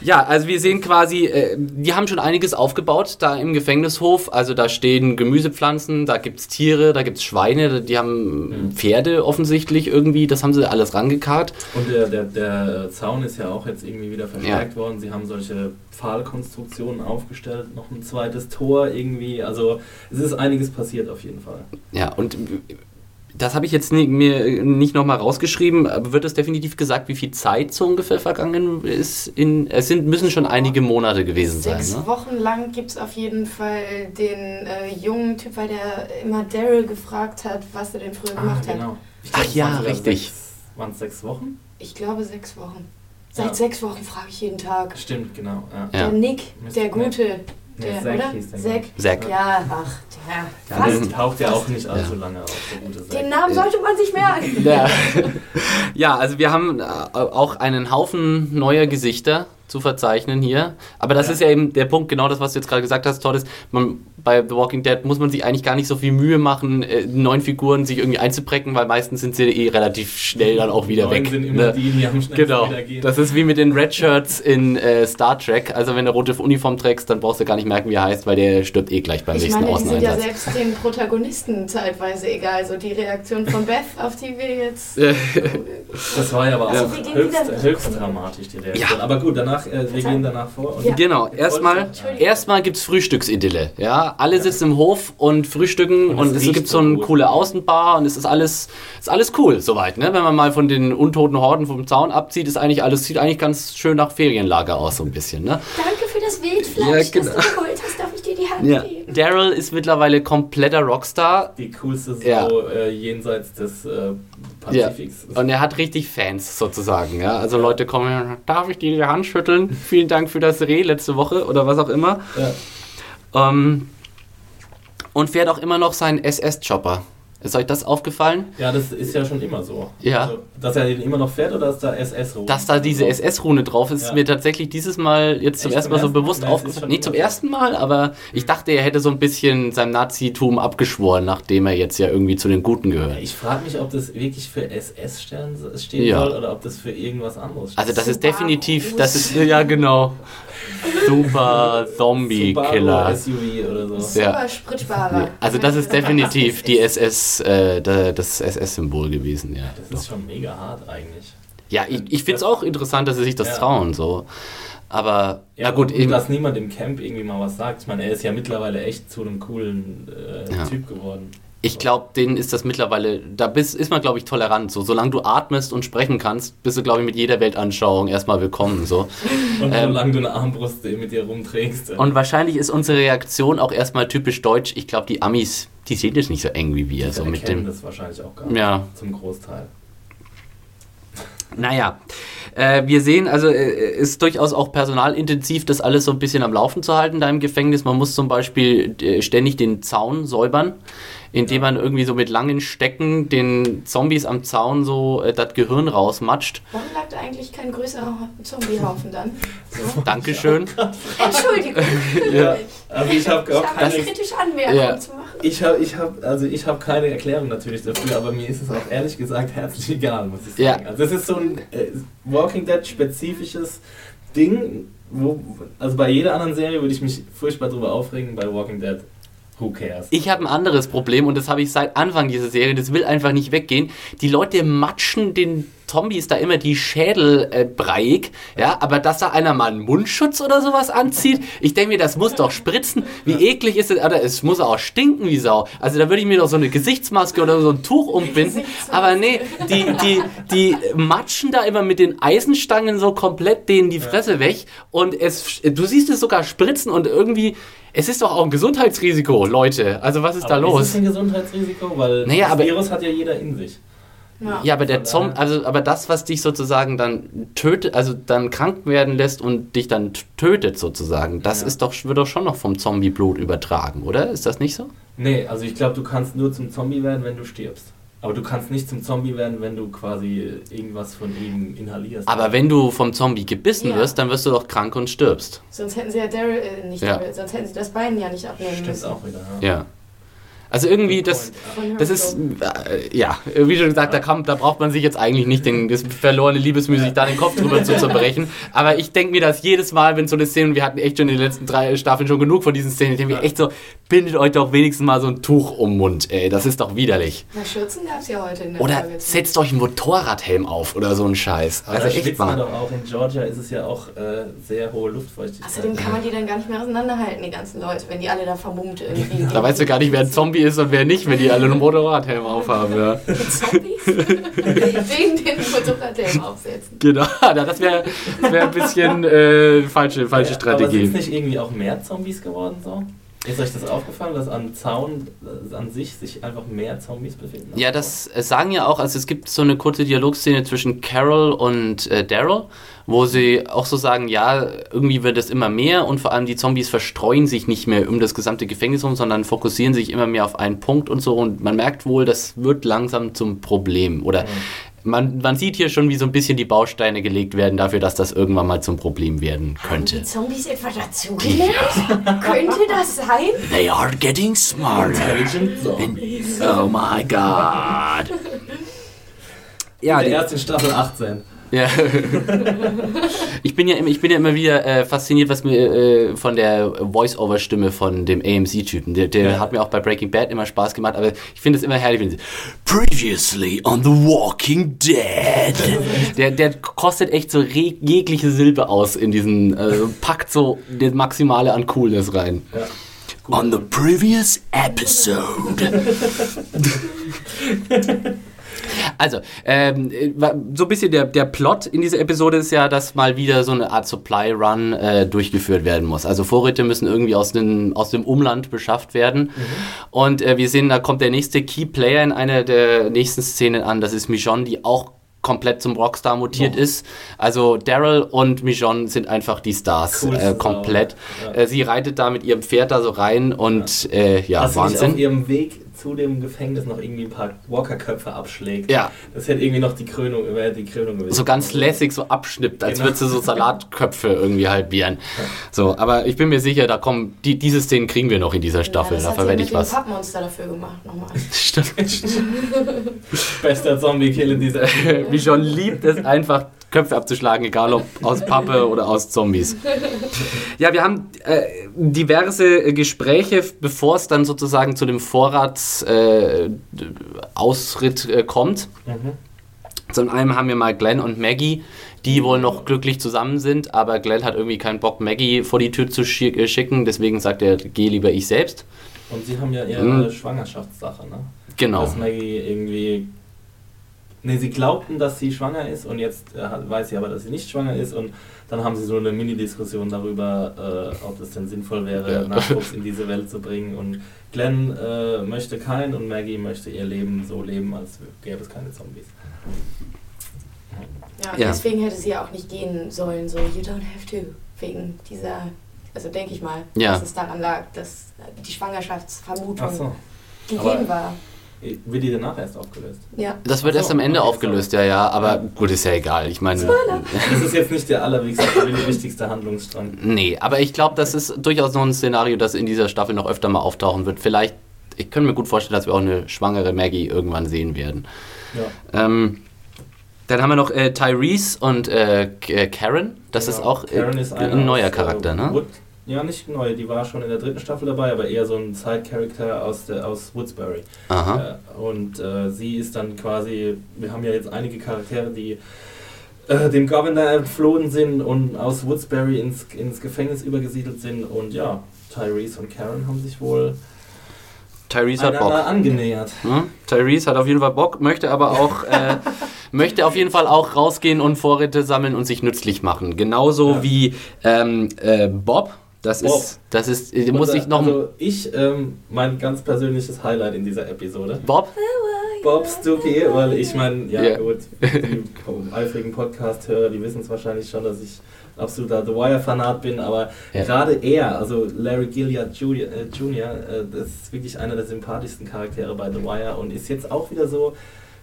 Ja, also wir sehen quasi, äh, die haben schon einiges aufgebaut da im Gefängnishof. Also da stehen Gemüsepflanzen, da gibt's Tiere, da gibt's Schweine, die haben Mhm. Pferde offensichtlich irgendwie, das haben sie alles rangekarrt. Und der, der, der Zaun ist ja auch jetzt irgendwie wieder verstärkt worden. Sie haben solche Pfahlkonstruktionen aufgestellt, noch ein zweites Tor irgendwie. Also es ist einiges passiert auf jeden Fall. Ja, und das habe ich jetzt nie, mir nicht nochmal rausgeschrieben, aber wird es definitiv gesagt, wie viel Zeit so ungefähr vergangen ist? In, es sind, müssen schon einige Monate gewesen sein, Sechs ne? Wochen lang gibt es auf jeden Fall den äh, jungen Typ, weil der immer Daryl gefragt hat, was er denn früher gemacht hat. genau. Ich Ach ja, richtig. Sechs, waren es sechs Wochen? Ich glaube sechs Wochen. Seit Ja. sechs Wochen frage ich jeden Tag. Stimmt, genau. Ja. Der Nick, Mr. der Gute, Nee, der, Zack oder? hieß der, Zack. Zack. Ja, ach, der. Ja, Fast. der taucht ja auch nicht allzu Ja. lange auf, der gute Zack. Den Namen sollte man sich merken. Ja. ja, also wir haben äh, auch einen Haufen neuer Gesichter zu verzeichnen hier. Aber das Ja. ist ja eben der Punkt, genau das, was du jetzt gerade gesagt hast, Todd, ist, man, bei The Walking Dead muss man sich eigentlich gar nicht so viel Mühe machen, äh, neuen Figuren sich irgendwie einzuprecken, weil meistens sind sie eh relativ schnell dann auch wieder Neun weg. sind immer ne? die, die am schnellsten Genau, wieder gehen. das ist wie mit den Red Shirts in äh, Star Trek. Also wenn du rote Uniform trägst, dann brauchst du gar nicht merken, wie er heißt, weil der stirbt eh gleich beim Ich nächsten meine, die sind ja selbst den Protagonisten zeitweise egal. So die Reaktion von Beth, auf die wir jetzt. Das war ja aber Also auch gehen höchst, höchst dramatisch, die Reaktion. Ja. Aber gut, danach, äh, wir gehen danach vor. Und Ja. Genau, erstmal erstmal gibt's Frühstücksidylle, ja? Alle sitzen im Hof und frühstücken Und und, es es gibt so so eine gut. coole Außenbar und es ist alles ist alles cool soweit, ne? Wenn man mal von den untoten Horden vom Zaun abzieht, ist eigentlich alles sieht eigentlich ganz schön nach Ferienlager aus so ein bisschen, ne? Danke für das Wildfleisch, Ja, das genau. du geholt hast. Darf Ja. Daryl ist mittlerweile kompletter Rockstar Die coolste Sau Ja. äh, jenseits des äh, Pazifiks. und er hat richtig Fans sozusagen, ja? Also Leute kommen, her, darf ich dir die Hand schütteln? Vielen Dank für das Reh letzte Woche oder was auch immer. Ja. Ähm, und fährt auch immer noch seinen SS-Chopper. Ist euch das aufgefallen? ja, das ist ja schon immer so. Ja. Also, dass er den immer noch fährt oder dass da SS rum Dass da diese SS-Rune drauf ist, ist Ja. mir tatsächlich dieses Mal jetzt zum Echt, ersten zum Mal so ersten bewusst? Nee, ist aufgefallen. Nicht zum ersten Mal, aber ich dachte, er hätte so ein bisschen seinem Nazitum abgeschworen, nachdem er jetzt ja irgendwie zu den Guten gehört. Ich frage mich, ob das wirklich für SS stellen, stehen Ja. soll oder ob das für irgendwas anderes steht. Also das ist Subaru. definitiv, das ist, ja genau, super Zombie-Killer. SUV oder so. Super Ja. Spritsparer. Also das ist definitiv die SS, äh, da- das SS-Symbol gewesen, ja. Das Doch. ist schon mega hart eigentlich. Ja, ich, ich finde es auch interessant, dass sie sich das Ja. trauen, so. Aber, Ja, na gut, und eben, dass niemand im Camp irgendwie mal was sagt. Ich meine, er ist ja mittlerweile echt zu einem coolen äh, Ja. Typ geworden. Ich glaube, denen ist das mittlerweile, da bist, ist man, glaube ich, tolerant. So, solange du atmest und sprechen kannst, bist du, glaube ich, mit jeder Weltanschauung erstmal willkommen. So. Und Ähm, solange du eine Armbrust mit dir rumträgst. Und wahrscheinlich ist unsere Reaktion auch erstmal typisch deutsch. Ich glaube, die Amis, die sehen das nicht so eng wie wir. die So mit dem, das wahrscheinlich auch gar nicht. ja, Zum Großteil. Naja, äh, wir sehen, also äh, ist durchaus auch personalintensiv, das alles so ein bisschen am Laufen zu halten da im Gefängnis. Man muss zum Beispiel äh, ständig den Zaun säubern, indem man irgendwie so mit langen Stecken den Zombies am Zaun so äh, das Gehirn rausmatscht. Warum lag da eigentlich kein größerer Zombiehaufen dann? So. Dankeschön. Entschuldigung. Ja, also ich habe habe keine. eine kritische Anmerkung Ja. zu machen. Ich habe, ich hab, also ich habe keine Erklärung natürlich dafür, aber mir ist es auch ehrlich gesagt herzlich egal, muss ich Ja. sagen. Also es ist so ein äh, Walking Dead spezifisches Ding, wo, also bei jeder anderen Serie würde ich mich furchtbar drüber aufregen, bei Walking Dead, who cares? Ich habe ein anderes Problem und das habe ich seit Anfang dieser Serie, das will einfach nicht weggehen. Die Leute matschen den Zombies da immer die Schädel äh, breiig, ja, aber dass da einer mal einen Mundschutz oder sowas anzieht, ich denke mir, das muss doch spritzen. Wie eklig ist es, oder es muss auch stinken wie Sau. Also da würde ich mir doch so eine Gesichtsmaske oder so ein Tuch umbinden, aber nee, die, die, die matschen da immer mit den Eisenstangen so komplett denen die Fresse weg und es, du siehst es sogar spritzen und irgendwie, es ist doch auch ein Gesundheitsrisiko, Leute. Also was ist da aber los? Ist es ein Gesundheitsrisiko? Weil Naja, das aber- Virus hat ja jeder in sich. Ja, aber der Von Zom daher- also aber das, was dich sozusagen dann tötet, also dann krank werden lässt und dich dann tötet sozusagen, das Ja. ist doch wird doch schon noch vom Zombie-Blut übertragen, oder? Ist das nicht so? Nee, also ich glaube, du kannst nur zum Zombie werden, wenn du stirbst. Aber du kannst nicht zum Zombie werden, wenn du quasi irgendwas von ihm inhalierst. Aber wenn du vom Zombie gebissen Ja. wirst, dann wirst du doch krank und stirbst. Sonst hätten sie ja Daryl, äh, nicht Ja. Daryl, sonst hätten sie das Bein ja nicht abnehmen Stimmt müssen. auch wieder. Ja. Ja. Also irgendwie das das ist äh, ja, wie schon gesagt, da, kann, da braucht man sich jetzt eigentlich nicht den, das verlorene Liebesmüh sich da den Kopf drüber zu zerbrechen. Aber ich denke mir das jedes Mal, wenn so eine Szene, und wir hatten echt schon in den letzten drei Staffeln schon genug von diesen Szenen, ich denke mir echt so, bindet euch doch wenigstens mal so ein Tuch um den Mund, ey, das ist doch widerlich. Na, Schürzen gab es ja heute in der Oder Folge. setzt euch einen Motorradhelm auf oder so ein Scheiß. Aber Also da echt mal. doch auch. In Georgia ist es ja auch äh, sehr hohe Luftfeuchtigkeit. Außerdem kann man die dann gar nicht mehr auseinanderhalten, die ganzen Leute, wenn die alle da vermummt irgendwie. Da weißt du gar nicht, wer ein Zombie ist und wer nicht, wenn die alle einen Motorradhelm aufhaben. Ja. Zombies? Wegen den Motorradhelm aufsetzen. Genau, das wäre wär ein bisschen äh, falsche, falsche Ja, Aber Strategie. sind nicht irgendwie auch mehr Zombies geworden so? Ist euch das aufgefallen, dass am Zaun äh, an sich sich einfach mehr Zombies befinden? Ja, das äh, sagen ja auch, also es gibt so eine kurze Dialogszene zwischen Carol und äh, Daryl, wo sie auch so sagen, ja, irgendwie wird es immer mehr und vor allem die Zombies verstreuen sich nicht mehr um das gesamte Gefängnis rum, sondern fokussieren sich immer mehr auf einen Punkt und so und man merkt wohl, das wird langsam zum Problem oder man, man sieht hier schon, wie so ein bisschen die Bausteine gelegt werden dafür, dass das irgendwann mal zum Problem werden Haben könnte. die Zombies etwa dazugelernt? Könnte das sein? They are getting smarter. Intelligent Zombies. Oh my god. Ja, Ja, die, erst in Staffel 18. Ja. ich, bin ja immer, ich bin ja immer wieder äh, fasziniert, was mir äh, von der Voice-Over-Stimme von dem AMC-Typen. Der, der Ja. hat mir auch bei Breaking Bad immer Spaß gemacht, aber ich finde es immer herrlich, wenn sie Previously on The Walking Dead. der, der kostet echt so jegliche Silbe aus in diesen, äh, packt so das Maximale an Coolness rein. Ja. On the previous episode. Also, ähm, äh, so ein bisschen der, der Plot in dieser Episode ist ja, dass mal wieder so eine Art Supply Run äh, durchgeführt werden muss. Also Vorräte müssen irgendwie aus dem, aus dem Umland beschafft werden. Und äh, wir sehen, da kommt der nächste Key Player in einer der nächsten Szenen an. Das ist Michonne, die auch komplett zum Rockstar mutiert Boah. ist. Also Daryl und Michonne sind einfach die Stars äh, komplett. Ja. Äh, sie reitet da mit ihrem Pferd da so rein und äh, ja, Hast Wahnsinn. auf ihrem Weg zu dem Gefängnis noch irgendwie ein paar Walker-Köpfe abschlägt? Ja, Das hätte irgendwie noch die Krönung, wäre die Krönung gewesen. so ganz lässig so abschnippt, als Genau. würdest du so Salatköpfe irgendwie halbieren. So, aber ich bin mir sicher, da kommen, die, diese Szenen kriegen wir noch in dieser Staffel, ja, das da verwende ich was. dem Pappmonster dafür gemacht, nochmal. Stimmt. Bester Zombie-Kill in dieser Wie schon liebt es einfach, Köpfe abzuschlagen, egal ob aus Pappe oder aus Zombies. Ja, wir haben äh, diverse äh, Gespräche, bevor es dann sozusagen zu dem Vorratsausritt äh, äh, kommt. Mhm. Zum einen haben wir mal Glenn und Maggie, die wohl noch glücklich zusammen sind, aber Glenn hat irgendwie keinen Bock, Maggie vor die Tür zu äh, schicken, deswegen sagt er, geh lieber ich selbst. Und sie haben ja ihre Mhm. Schwangerschaftssache, ne? Genau. Dass Maggie irgendwie. Ne, sie glaubten, dass sie schwanger ist und jetzt äh, weiß sie aber, dass sie nicht schwanger ist und dann haben sie so eine Mini-Diskussion darüber, äh, ob es denn sinnvoll wäre, Ja. Nachwuchs in diese Welt zu bringen. Und Glenn äh, möchte keinen und Maggie möchte ihr Leben so leben, als gäbe es keine Zombies. Ja, Ja. deswegen hätte sie ja auch nicht gehen sollen, so, you don't have to. Wegen dieser, also denke ich mal, Ja. dass es daran lag, dass die Schwangerschaftsvermutung so. gegeben Aber- war. Wird die danach erst aufgelöst? Ja. Das wird Ach erst so, am Ende okay, aufgelöst, ja, ja, aber gut, ist ja egal. Ich meine, Das ist jetzt nicht der allerwichtigste, wichtigste Handlungsstrang. nee, aber ich glaube, das ist durchaus noch ein Szenario, das in dieser Staffel noch öfter mal auftauchen wird. Vielleicht, ich könnte mir gut vorstellen, dass wir auch eine schwangere Maggie irgendwann sehen werden. Ja. Ähm, dann haben wir noch äh, Tyrese und äh, Karen. Das ist Genau. auch äh, ist ein neuer äh, Charakter, ne? Wood, ja, nicht neu, die war schon in der dritten Staffel dabei, aber eher so ein Side-Character aus, der- aus Woodsbury. Aha. Äh, und äh, sie ist dann quasi, wir haben ja jetzt einige Charaktere, die äh, dem Governor entflohen sind und aus Woodsbury ins, ins Gefängnis übergesiedelt sind. Und ja, Tyrese und Karen haben sich wohl Tyrese hat Bock. angenähert. Hm? Tyrese hat auf jeden Fall Bock, möchte aber auch, äh, möchte auf jeden Fall auch rausgehen und Vorräte sammeln und sich nützlich machen. Genauso Ja. wie ähm, äh, Bob. Das Bob. ist, das ist, äh, muss Unser- ich noch. Also ich, ähm, mein ganz persönliches Highlight in dieser Episode. Bob? Bob Stuckey, weil ich meine, ja Ja. gut, die eifrigen Podcast-Hörer, die wissen es wahrscheinlich schon, dass ich ein absoluter The Wire-Fanat bin, aber Ja. gerade er, also Larry Gilliard Jr., äh, Jr. Äh, das ist wirklich einer der sympathischsten Charaktere bei The Wire und ist jetzt auch wieder so,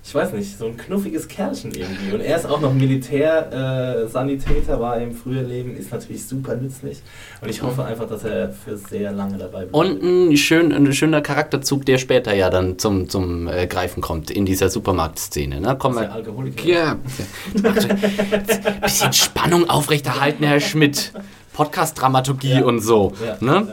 ich weiß nicht, so ein knuffiges Kerlchen irgendwie. Und er ist auch noch Militär, äh, Sanitäter, war im früheren Leben, ist natürlich super nützlich. Und ich hoffe einfach, dass er für sehr lange dabei bleibt. Und ein, schön, ein schöner Charakterzug, der später ja dann zum, zum äh, Greifen kommt in dieser Supermarktszene. Ne? Dass er wir. Alkoholiker Ja. Bisschen Spannung aufrechterhalten, Herr Schmidt. Podcast-Dramaturgie Ja. und so. Ja, ne?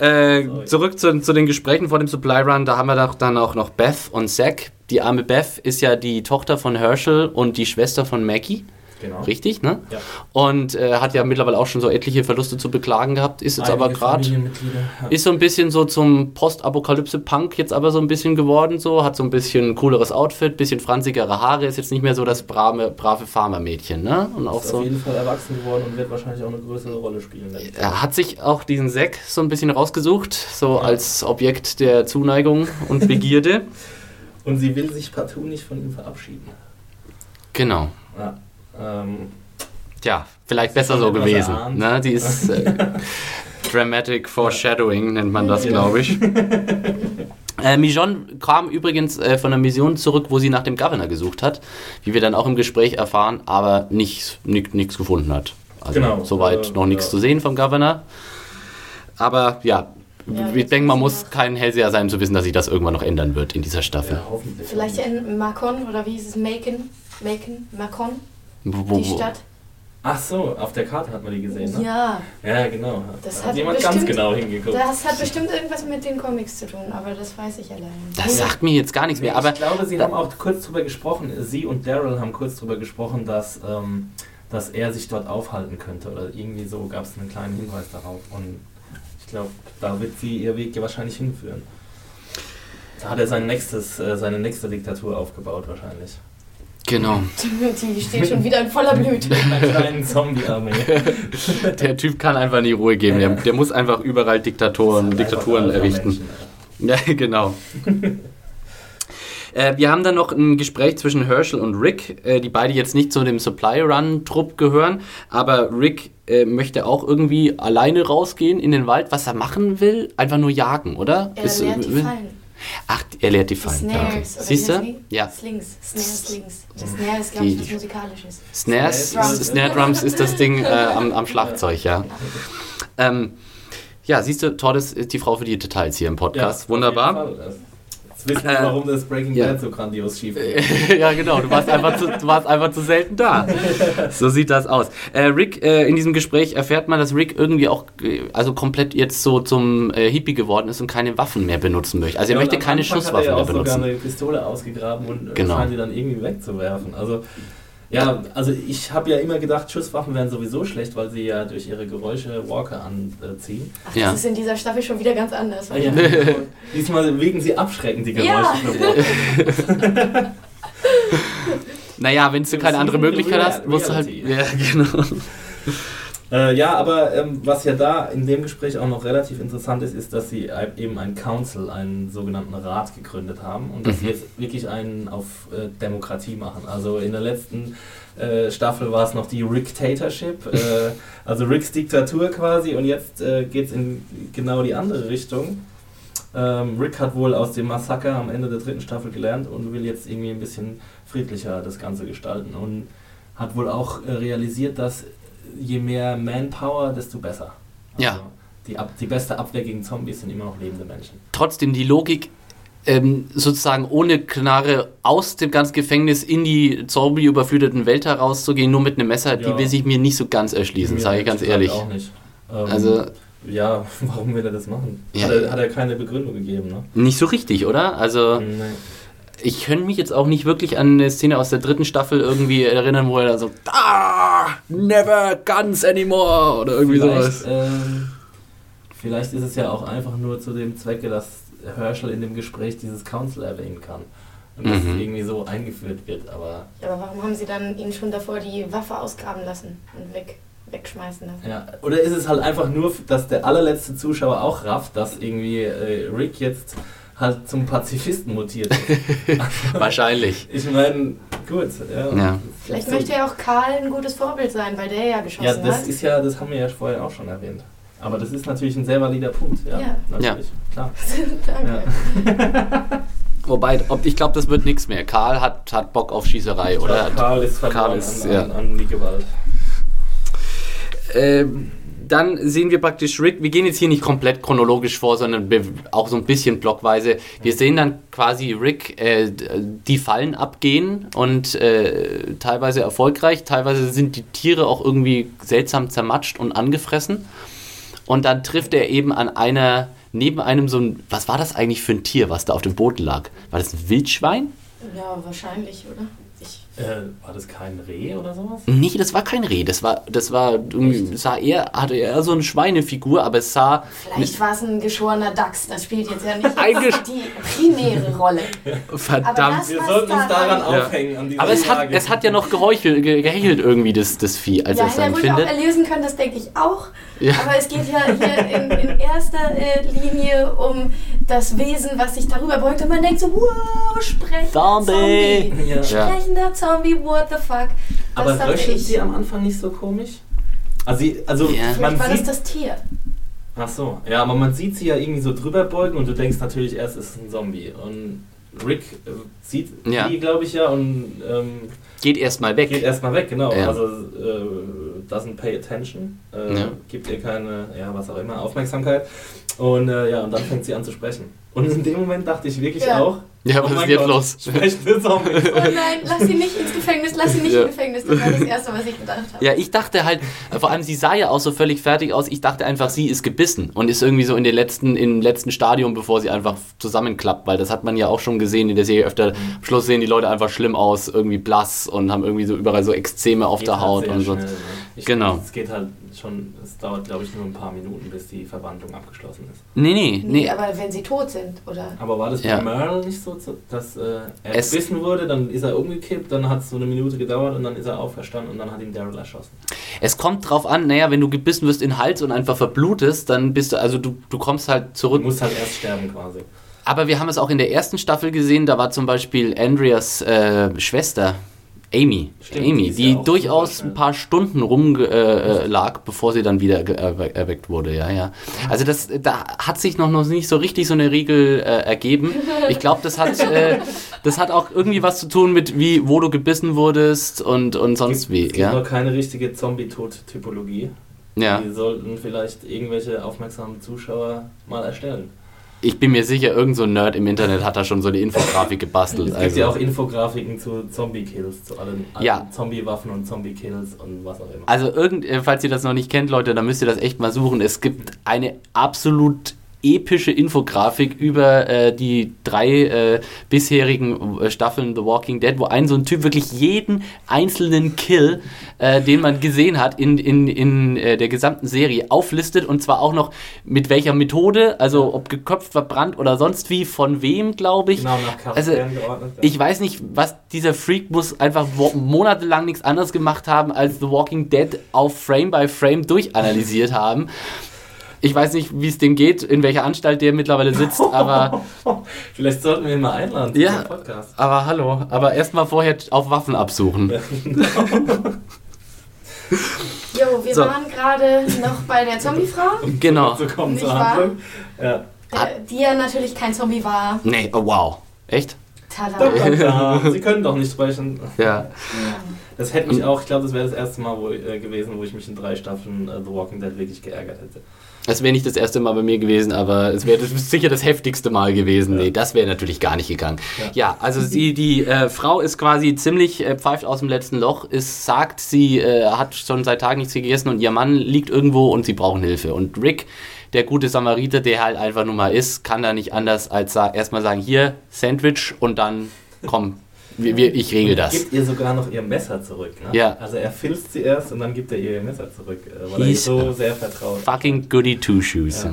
ja, ja. Äh, zurück zu, zu den Gesprächen vor dem Supply Run, da haben wir doch dann auch noch Beth und Zack. Die arme Beth ist ja die Tochter von Herschel und die Schwester von Maggie, Genau. richtig, ne? Ja. Und äh, hat ja mittlerweile auch schon so etliche Verluste zu beklagen gehabt, ist jetzt aber Einige gerade Familienmitglieder, ja. ist so ein bisschen so zum Postapokalypse-Punk jetzt aber so ein bisschen geworden, so hat so ein bisschen cooleres Outfit, bisschen franzigere Haare, ist jetzt nicht mehr so das brave, brave Farmermädchen, ne? Und auch ist so. auf jeden Fall erwachsen geworden und wird wahrscheinlich auch eine größere Rolle spielen. Er hat sich auch diesen Zack so ein bisschen rausgesucht, so als Objekt der Zuneigung und Begierde. Und sie will sich partout nicht von ihm verabschieden. genau. Ja. Ähm, Tja, vielleicht besser so gewesen. Ne? Die ist äh, Dramatic Foreshadowing, nennt man das, glaube ich. Äh, Mijon kam übrigens äh, von einer Mission zurück, wo sie nach dem Governor gesucht hat, wie wir dann auch im Gespräch erfahren, aber nichts nichts gefunden hat. Also Genau, soweit äh, noch nichts ja. zu sehen vom Governor. Aber ja, Ja, ich denke, man muss noch- kein Hellseher sein, zu wissen, dass sich das irgendwann noch ändern wird in dieser Staffel. ja, hoffentlich. Vielleicht in Macon oder wie hieß es? Macon? Macon? Macon? Wo- wo- Die Stadt? Ach so, auf der Karte hat man die gesehen, ne? Ja, Ja, genau. Das Da hat hat jemand ganz bestimmt- genau hingeguckt. das hat bestimmt irgendwas mit den Comics zu tun, aber das weiß ich allein. Das sagt mir jetzt gar nichts mehr, aber ich glaube, sie haben auch kurz drüber gesprochen, sie und Daryl haben kurz drüber gesprochen, dass, ähm, dass er sich dort aufhalten könnte. Oder irgendwie so gab es einen kleinen Hinweis darauf. Und glaube, da wird sie ihr Weg ja wahrscheinlich hinführen. Da hat er sein nächstes, äh, seine nächste Diktatur aufgebaut wahrscheinlich. genau. Die steht schon wieder in voller Blüte. Mit einer kleinen Zombie-Armee. Der Typ kann einfach nie Ruhe geben. Der, der muss einfach überall Diktatoren, Diktaturen Einfach errichten. Menschen, Ja, genau. Äh, wir haben dann noch ein Gespräch zwischen Herschel und Rick, äh, die beide jetzt nicht zu dem Supply Run-Trupp gehören, aber Rick äh, möchte auch irgendwie alleine rausgehen in den Wald. Was er machen will, einfach nur jagen, oder? Er Ist- lernt die Fallen. Ach, er lehrt die Fallen. Snares. Ja, okay. oder Siehst du? Ja. Slings. Snare Slings. Snare ist, glaube ich, was Musikalisches. Snares, Drums. Snare Drums ist das Ding äh, am, am Schlagzeug, ja. Ähm, ja, siehst du, Todd ist die Frau für die Details hier im Podcast. Ja, Wunderbar. Jetzt wissen wir, Äh, warum das Breaking ja. Bad so grandios schief geht. ja, genau. Du warst einfach zu, du warst einfach zu selten da. So sieht das aus. Äh, Rick, äh, in diesem Gespräch erfährt man, dass Rick irgendwie auch, äh, also komplett jetzt so zum äh, Hippie geworden ist und keine Waffen mehr benutzen möchte. Also er Ja, möchte und am keine Anfang Schusswaffen hat er mehr ja auch sogar benutzen. eine Pistole ausgegraben und Genau. genau. scheint die dann irgendwie wegzuwerfen. Also Ja, also ich habe ja immer gedacht, Schusswaffen wären sowieso schlecht, weil sie ja durch ihre Geräusche Walker anziehen. Ach, Ja. das ist in dieser Staffel schon wieder ganz anders. Ah, ja. Diesmal wegen sie abschreckend, die Geräusche Ja. für Walker. Naja, wenn du keine andere Möglichkeit hast, musst du halt. Ja, genau. Äh, ja, aber ähm, was ja da in dem Gespräch auch noch relativ interessant ist, ist, dass sie ein- eben einen Council, einen sogenannten Rat gegründet haben und dass sie Mhm. jetzt wirklich einen auf äh, Demokratie machen. Also in der letzten äh, Staffel war es noch die Rictatorship, äh, also Ricks Diktatur quasi und jetzt äh, geht es in genau die andere Richtung. Ähm, Rick hat wohl aus dem Massaker am Ende der dritten Staffel gelernt und will jetzt irgendwie ein bisschen friedlicher das Ganze gestalten und hat wohl auch äh, realisiert, dass je mehr Manpower, desto besser. Also Ja. Die, Ab die beste Abwehr gegen Zombies sind immer noch lebende Menschen. Trotzdem die Logik, ähm, sozusagen ohne Knarre aus dem ganzen Gefängnis in die zombie-überfluteten Welt herauszugehen, nur mit einem Messer, die Ja. will sich mir nicht so ganz erschließen, sage ich ganz ehrlich Auch nicht. Ähm, Also ja, warum will er das machen? Ja. Hat, er, hat er keine Begründung gegeben, ne? nicht so richtig, oder? Also Nee. ich könnte mich jetzt auch nicht wirklich an eine Szene aus der dritten Staffel irgendwie erinnern, wo er da so, ah, never guns anymore oder irgendwie vielleicht, sowas. ähm, vielleicht ist es ja auch einfach nur zu dem Zwecke, dass Herschel in dem Gespräch dieses Council erwähnen kann. Und das Mhm. irgendwie so eingeführt wird, aber Ja, aber warum haben sie dann ihn schon davor die Waffe ausgraben lassen und weg, wegschmeißen lassen? Ja, oder ist es halt einfach nur, dass der allerletzte Zuschauer auch rafft, dass irgendwie äh, Rick jetzt halt zum Pazifisten mutiert? Wahrscheinlich. ich meine, gut, ja. Ja. Vielleicht So- möchte ja auch Karl ein gutes Vorbild sein, weil der ja geschossen Ja, das hat. ist ja, das haben wir ja vorher auch schon erwähnt. Aber das ist natürlich ein sehr valider Punkt, ja. Ja. Natürlich, klar. Danke. Wobei, ob, ich glaube, das wird nichts mehr. Karl hat, hat Bock auf Schießerei, oder? Ja, Karl ist verloren Karl ist, an, ja. an, an die Gewalt. Ähm, dann sehen wir praktisch Rick, wir gehen jetzt hier nicht komplett chronologisch vor, sondern auch so ein bisschen blockweise. Wir sehen dann quasi Rick äh, die Fallen abgehen und äh, teilweise erfolgreich, teilweise sind die Tiere auch irgendwie seltsam zermatscht und angefressen. Und dann trifft er eben an einer, neben einem so ein, was war das eigentlich für ein Tier, was da auf dem Boden lag? War das ein Wildschwein? Ja, wahrscheinlich, oder? Äh, war das kein Reh oder sowas? Nee, das war kein Reh, das war, das war, irgendwie- sah eher, hatte eher so eine Schweinefigur, aber es sah vielleicht war es ein geschorener Dachs, das spielt jetzt ja nicht die primäre Rolle. verdammt. das- Wir sollten uns da daran Ja. aufhängen. An Aber es hat, es hat ja noch geheuchelt, ge- gehechelt irgendwie, das, das Vieh, als ja, es hätte dann ruhig auch findet. erlösen können, das denke ich auch. Ja. Aber es geht ja hier in, in erster äh, Linie um das Wesen, was sich darüber beugt und man denkt so, wow, sprechender Zombie. Zombie. Ja. Sprechender Zombie, what the fuck. Das Aber röchelt ich. sie am Anfang nicht so komisch? Also, also Ja. man Vielleicht war das sieht, das Tier. Ach so, ja, aber man sieht sie ja irgendwie so drüber beugen und du denkst natürlich erst, es ist ein Zombie. Und Rick äh, sieht Ja. die, glaube ich, ja, und ähm, Geht erstmal weg. geht erstmal weg, genau. Ja. Also äh, doesn't pay attention, äh, Ja. gibt ihr keine, ja, was auch immer, Aufmerksamkeit. Und äh, ja, und dann fängt sie an zu sprechen. Und in dem Moment dachte ich wirklich Ja. auch, Ja, oh was ist mein jetzt Gott, los? Sprechende Zombies. Oh nein, lass sie nicht ins Gefängnis, lass sie nicht Ja. ins Gefängnis. Das war das Erste, was ich gedacht habe. Ja, ich dachte halt, vor allem sie sah ja auch so völlig fertig aus. Ich dachte einfach, sie ist gebissen und ist irgendwie so in den letzten, im letzten Stadium, bevor sie einfach zusammenklappt, weil das hat man ja auch schon gesehen in der Serie öfter. Am Schluss sehen die Leute einfach schlimm aus, irgendwie blass und haben irgendwie so überall so Exzeme auf Geht der Haut und so. schnell, ne? Ich, Genau. Es geht halt schon, es dauert glaube ich nur ein paar Minuten, bis die Verwandlung abgeschlossen ist. Nee, nee, Nee, nee. aber wenn sie tot sind, oder? Aber war das bei Ja. Merle nicht so, dass äh, er Es- gebissen wurde, dann ist er umgekippt, dann hat es so eine Minute gedauert und dann ist er auferstanden und dann hat ihn Daryl erschossen. Es kommt drauf an, naja, wenn du gebissen wirst in den Hals und einfach verblutest, dann bist du, also du, du kommst halt Du zurück. musst halt erst sterben quasi. Aber wir haben es auch in der ersten Staffel gesehen, da war zum Beispiel Andreas äh, Schwester, Amy, Stimmt, die Amy, die ja durchaus ein paar Stunden rumlag, äh, lag, bevor sie dann wieder erwe erweckt wurde, ja, ja. Also das, da hat sich noch, noch nicht so richtig so eine Regel äh, ergeben. Ich glaube, das hat, äh, das hat auch irgendwie was zu tun mit wie, wo du gebissen wurdest und, und sonst gibt, wie, Es gibt ja. noch keine richtige Zombie-Tod-Typologie. Ja, Die sollten vielleicht irgendwelche aufmerksamen Zuschauer mal erstellen. Ich bin mir sicher, irgend so ein Nerd im Internet hat da schon so eine Infografik gebastelt. Es gibt Also. ja auch Infografiken zu Zombie-Kills, zu allen, allen Ja. Zombie-Waffen und Zombie-Kills und was auch immer. Also irgend, äh, falls ihr das noch nicht kennt, Leute, dann müsst ihr das echt mal suchen. Es gibt eine absolut epische Infografik über äh, die drei äh, bisherigen äh, Staffeln The Walking Dead, wo ein so ein Typ wirklich jeden einzelnen Kill, äh, den man gesehen hat in, in, in äh, der gesamten Serie, auflistet und zwar auch noch mit welcher Methode, also ob geköpft, verbrannt oder sonst wie, von wem, glaube ich. Genau, nach Also, Charakteren geordnet. ja. Ich weiß nicht, was dieser Freak muss einfach monatelang nichts anderes gemacht haben, als The Walking Dead auf Frame by Frame durchanalysiert haben. Ich weiß nicht, wie es dem geht, in welcher Anstalt der mittlerweile sitzt, aber, Vielleicht sollten wir ihn mal einladen zu Ja. Podcast. aber hallo. Aber erstmal vorher auf Waffen absuchen. Jo, wir So. waren gerade noch bei der Zombiefrau, Genau. So kommen Nicht zur wahr? Handlung. Ja. der- die ja natürlich kein Zombie war. Nee, oh wow. Echt? Tada. Ja, Sie können doch nicht sprechen. Ja. Das hätte mich auch, ich glaube, das wäre das erste Mal wo, äh, gewesen, wo ich mich in drei Staffeln äh, The Walking Dead wirklich geärgert hätte. Das wäre nicht das erste Mal bei mir gewesen, aber es wäre sicher das heftigste Mal gewesen. Ja. Nee, das wäre natürlich gar nicht gegangen. Ja. Ja, also sie, die äh, Frau ist quasi ziemlich äh, pfeift aus dem letzten Loch, ist, sagt, sie äh, hat schon seit Tagen nichts gegessen und ihr Mann liegt irgendwo und sie brauchen Hilfe. Und Rick, der gute Samariter, der halt einfach nur mal ist, kann da nicht anders als sa erstmal sagen, hier, Sandwich und dann, komm, wir, wir, ich regel das. Gibt ihr sogar noch ihr Messer zurück. Ne? Ja. Also er filzt sie erst und dann gibt er ihr ihr Messer zurück, äh, weil er He's so sehr vertraut. Fucking goody two shoes. Ja.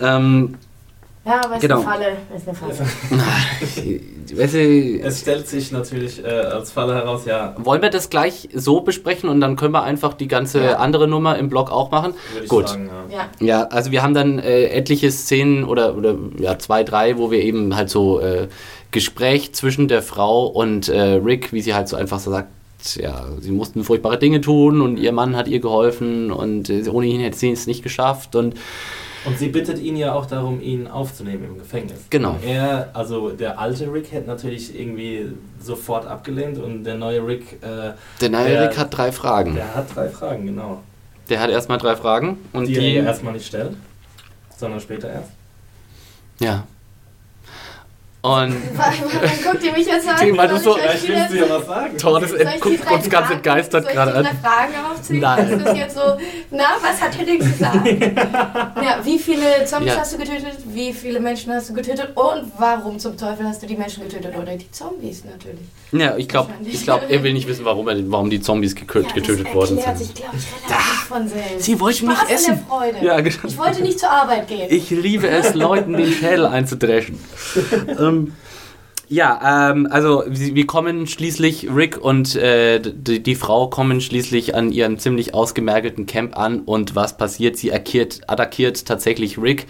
ähm, Ja, aber ist Genau. eine Falle. Ist eine Falle. weißt du, Es stellt sich natürlich äh, als Falle heraus, ja, Wollen wir das gleich so besprechen und dann können wir einfach die ganze Ja. andere Nummer im Blog auch machen? würde ich Gut. sagen. Ja. Ja. Ja, also wir haben dann äh, etliche Szenen oder, oder ja, zwei, drei, wo wir eben halt so äh, Gespräch zwischen der Frau und äh, Rick, wie sie halt so einfach so sagt, ja, sie mussten furchtbare Dinge tun und ihr Mann hat ihr geholfen und äh, ohne ihn hätte sie es nicht geschafft und Und sie bittet ihn ja auch darum, ihn aufzunehmen im Gefängnis. Genau. Und er, also der alte Rick hätte natürlich irgendwie sofort abgelehnt und der neue Rick, äh, der neue Der- Rick hat drei Fragen. der hat drei Fragen, genau. Der hat erstmal drei Fragen und die, die, er erstmal nicht stellt, sondern später erst. ja. Und Warum guckt ihr mich jetzt an? Du Soll so- ich wieder- ja was sagen. Tor, das Soll ich die guckt uns ganz Fragen- entgeistert gerade an. Fragen aufzählen? Nein. Ist das jetzt so, na, was hat Henning gesagt? ja, wie viele Zombies Ja. hast du getötet? Wie viele Menschen hast du getötet? Und warum zum Teufel hast du die Menschen getötet? Oder die Zombies natürlich. Ja, ich glaube, ich glaub, er will nicht wissen, warum, er, warum die Zombies gekö Ja, getötet worden sind. sich, glaube ich, relativ von selbst. Sie wollten nicht essen. An der Freude. Ja, genau. Ich wollte nicht zur Arbeit gehen. Ich liebe es, Leuten den Schädel einzudreschen. Ähm, ja, ähm, also wir kommen schließlich, Rick und äh, die, die Frau kommen schließlich an ihrem ziemlich ausgemergelten Camp an und was passiert? Sie attackiert, attackiert tatsächlich Rick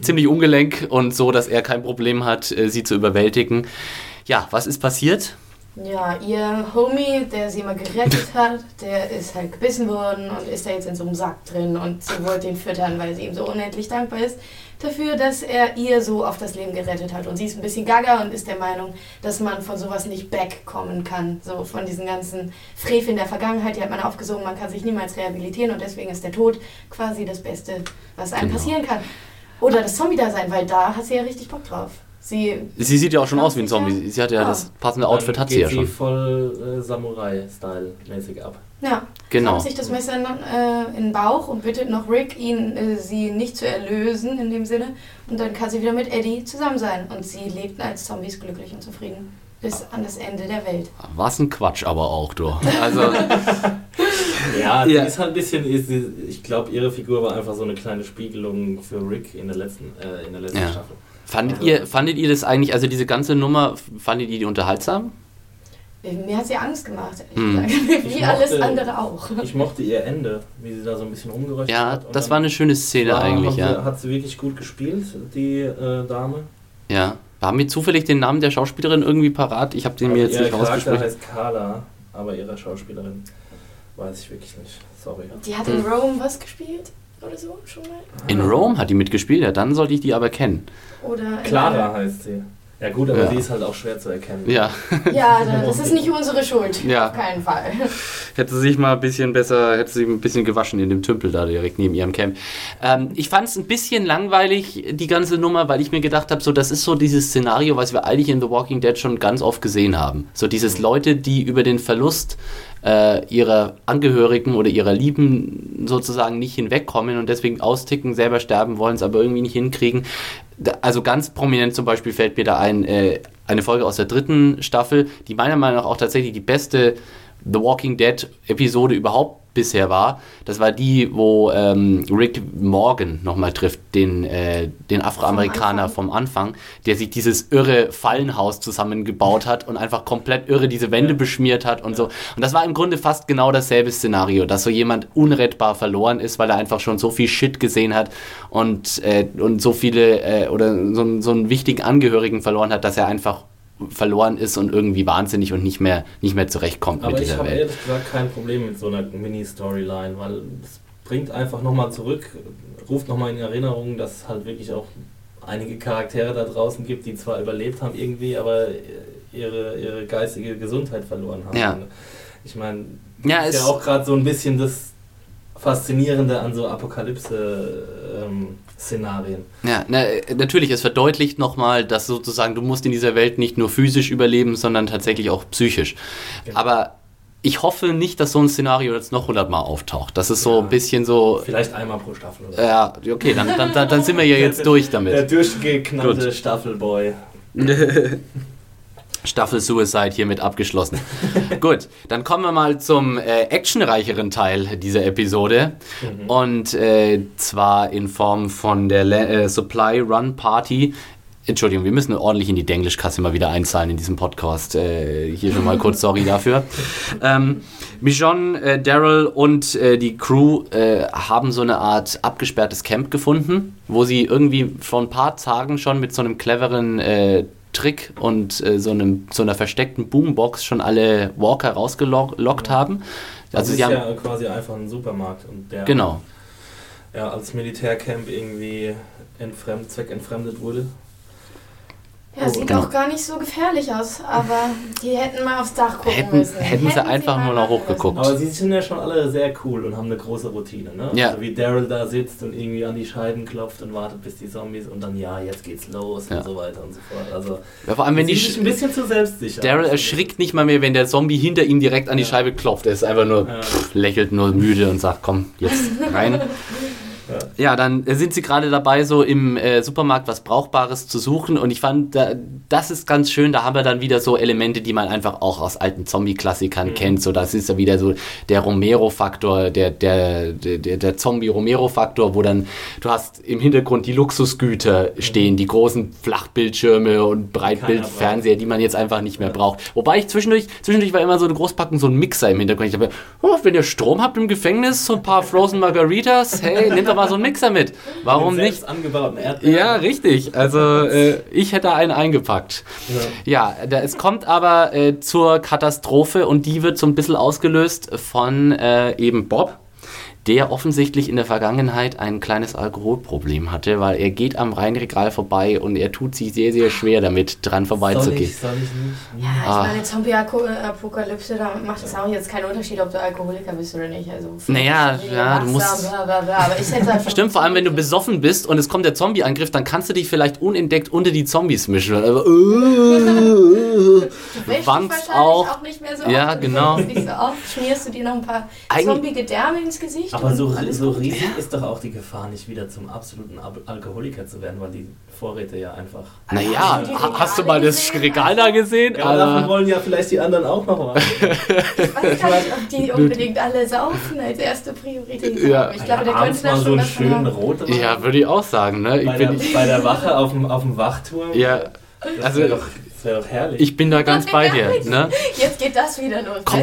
ziemlich ungelenk und so, dass er kein Problem hat, äh, sie zu überwältigen. Ja, was ist passiert? Ja, ihr Homie, der sie mal gerettet hat, der ist halt gebissen worden und ist da jetzt in so einem Sack drin und sie wollte ihn füttern, weil sie ihm so unendlich dankbar ist dafür, dass er ihr so auf das Leben gerettet hat. Und sie ist ein bisschen gaga und ist der Meinung, dass man von sowas nicht wegkommen kann. So von diesen ganzen Freveln der Vergangenheit, die hat man aufgesogen, man kann sich niemals rehabilitieren und deswegen ist der Tod quasi das Beste, was einem Genau. passieren kann. Oder das Zombie-Dasein, weil da hat sie ja richtig Bock drauf. Sie Sie sieht ja auch schon aus wie ein Zombie. Sie hat ja Ja. das passende Outfit, Dann hat sie ja schon. voll äh, Samurai-Style-mäßig ab. Ja, Genau. haut sich das Messer in, äh, in den Bauch und bittet noch Rick, ihn, äh, sie nicht zu erlösen in dem Sinne. Und dann kann sie wieder mit Eddie zusammen sein. Und sie lebten als Zombies glücklich und zufrieden. Bis an das Ende der Welt. Was ein Quatsch aber auch, du. Also, Ja, Ja. die ist halt ein bisschen, sie- ich glaube, ihre Figur war einfach so eine kleine Spiegelung für Rick in der letzten, äh, in der letzten Ja. Staffel. Fandet, Also- ihr, fandet ihr das eigentlich, also diese ganze Nummer, fandet ihr die unterhaltsam? Äh, Mir hat sie Angst gemacht, ehrlich Hm. gesagt. Wie Ich alles mochte- andere auch. Ich mochte ihr Ende, wie sie da so ein bisschen rumgeröchtet Ja, hat. und das war eine schöne Szene war- eigentlich, hat sie, ja. Hat sie wirklich gut gespielt, die äh, Dame. Ja. Haben wir zufällig den Namen der Schauspielerin irgendwie parat? Ich habe den mir Also jetzt ihr nicht Charakter rausgesprochen. heißt Carla, aber ihre Schauspielerin weiß ich wirklich nicht. Sorry. Die hat in Rome was gespielt? Oder so schon mal? In Rome hat die mitgespielt, ja, dann sollte ich die aber kennen. Oder in Clara heißt sie. Ja gut, aber Ja. die ist halt auch schwer zu erkennen. Ja, Ja, das ist nicht unsere Schuld. Ja. Auf keinen Fall. hätte sie sich mal ein bisschen besser, hätte sie sich ein bisschen gewaschen in dem Tümpel da direkt neben ihrem Camp. Ähm, ich fand es ein bisschen langweilig, die ganze Nummer, weil ich mir gedacht habe, so, das ist so dieses Szenario, was wir eigentlich in The Walking Dead schon ganz oft gesehen haben. So dieses Leute, die über den Verlust äh, ihrer Angehörigen oder ihrer Lieben sozusagen nicht hinwegkommen und deswegen austicken, selber sterben wollen, es aber irgendwie nicht hinkriegen. Also ganz prominent zum Beispiel fällt mir da ein, äh, eine Folge aus der dritten Staffel, die meiner Meinung nach auch tatsächlich die beste The Walking Dead Episode überhaupt bisher war. Das war die, wo ähm, Rick Morgan nochmal trifft, den, äh, den Afroamerikaner vom Anfang, der sich dieses irre Fallenhaus zusammengebaut hat und einfach komplett irre diese Wände beschmiert hat und so. Und das war im Grunde fast genau dasselbe Szenario, dass so jemand unrettbar verloren ist, weil er einfach schon so viel Shit gesehen hat und, äh, und so viele äh, oder so, so einen wichtigen Angehörigen verloren hat, dass er einfach verloren ist und irgendwie wahnsinnig und nicht mehr, nicht mehr zurechtkommt Aber mit ich dieser habe Welt. ehrlich gesagt kein Problem mit so einer Mini-Storyline, weil es bringt einfach nochmal zurück, ruft nochmal in Erinnerung, dass es halt wirklich auch einige Charaktere da draußen gibt, die zwar überlebt haben irgendwie, aber ihre, ihre geistige Gesundheit verloren haben. Ja. Ich meine, Ja, ist ja auch gerade so ein bisschen das Faszinierende an so Apokalypse-Szenarien. Ja, na, natürlich, es verdeutlicht nochmal, dass sozusagen du musst in dieser Welt nicht nur physisch überleben, sondern tatsächlich auch psychisch. Genau. Aber ich hoffe nicht, dass so ein Szenario jetzt noch hundertmal auftaucht. Das ist so Ja. ein bisschen so, Vielleicht einmal pro Staffel. Oder? ja, okay, dann, dann, dann, sind wir ja jetzt durch Der damit. durchgeknallte Gut. Staffelboy. Staffel Suicide hiermit abgeschlossen. Gut, dann kommen wir mal zum äh, actionreicheren Teil dieser Episode. Und äh, zwar in Form von der Le äh, Supply Run Party. Entschuldigung, wir müssen ordentlich in die Denglischkasse mal wieder einzahlen in diesem Podcast. Äh, hier schon mal kurz sorry dafür. Ähm, Michonne, äh, Daryl und äh, die Crew äh, haben so eine Art abgesperrtes Camp gefunden, wo sie irgendwie vor ein paar Tagen schon mit so einem cleveren Trick und äh, so, einem, so einer versteckten Boombox schon alle Walker rausgelockt haben. Das Also ist sie haben, ja quasi einfach ein Supermarkt und der genau. ja, als Militärcamp irgendwie entfremd, zweckentfremdet wurde. Ja, sieht Genau. auch gar nicht so gefährlich aus, aber die hätten mal aufs Dach gucken Hätten- müssen. hätten sie einfach mal nur noch hochgeguckt. Aber sie sind ja schon alle sehr cool und haben eine große Routine, ne? Ja. Also wie Daryl da sitzt und irgendwie an die Scheiben klopft und wartet, bis die Zombies und dann ja, jetzt geht's los Ja. und so weiter und so fort. Also Ja, vor allem, wenn die sind Sch ein bisschen zu selbstsicher. Daryl erschrickt nicht mal mehr, wenn der Zombie hinter ihm direkt an die Ja. Scheibe klopft. Er ist einfach nur, Ja. pff, lächelt nur müde und sagt, komm, jetzt rein. Ja, dann sind sie gerade dabei, so im äh, Supermarkt was Brauchbares zu suchen. Und ich fand, da, das ist ganz schön. Da haben wir dann wieder so Elemente, die man einfach auch aus alten Zombie-Klassikern kennt. So, das ist ja wieder so der Romero-Faktor, der, der, der, der, Zombie-Romero-Faktor, wo dann du hast im Hintergrund die Luxusgüter stehen, die großen Flachbildschirme und Breitbildfernseher, die man jetzt einfach nicht mehr braucht. Wobei ich zwischendurch, zwischendurch war immer so eine Großpackung, so ein Mixer im Hintergrund. Ich dachte, oh, wenn ihr Strom habt im Gefängnis, so ein paar Frozen Margaritas, hey, nehmt doch mal so einen Mixer mit. Warum Mit nicht? angebauten Erdbeeren. Ja, richtig. Also äh, ich hätte einen eingepackt. Ja, da, es kommt aber äh, zur Katastrophe und die wird so ein bisschen ausgelöst von äh, eben Bob, der offensichtlich in der Vergangenheit ein kleines Alkoholproblem hatte, weil er geht am Rheinregal vorbei und er tut sich sehr, sehr schwer damit, dran Soll vorbeizugehen. ich, soll ich nicht? Ja, ich Ah. meine, Zombie-Apokalypse, da macht es auch jetzt keinen Unterschied, ob du Alkoholiker bist oder nicht. Also, Naja, ja, du musst- Bla, bla, bla. Aber ich hätte einfach Stimmt, vor allem wenn du besoffen bist und es kommt der Zombie-Angriff, dann kannst du dich vielleicht unentdeckt unter die Zombies mischen. Also, dich Wandst wahrscheinlich auch. auch. nicht mehr so Ja, oft. genau. Du nicht so oft, schmierst du dir noch ein paar Eigentlich- zombige Därme ins Gesicht. Aber so, alles so riesig ist doch auch die Gefahr, nicht wieder zum absoluten Ab Alkoholiker zu werden, weil die Vorräte ja einfach. naja, ha- hast du mal das? Regal da gesehen? Ja, davon Alter. wollen ja vielleicht die anderen auch noch was. Ich weiß gar nicht, ob die unbedingt alle saufen als erste Priorität Ja. Ich glaube, der abends könnte da mal so schon einen schönen. Rotwein. Ja, würde ich auch sagen, ne? Ich bei, der, bin, bei der Wache auf dem, auf dem Wachturm. ja, das also- wäre doch, herrlich. ich bin da ganz bei dir, ne? Jetzt geht das wieder los. Komm,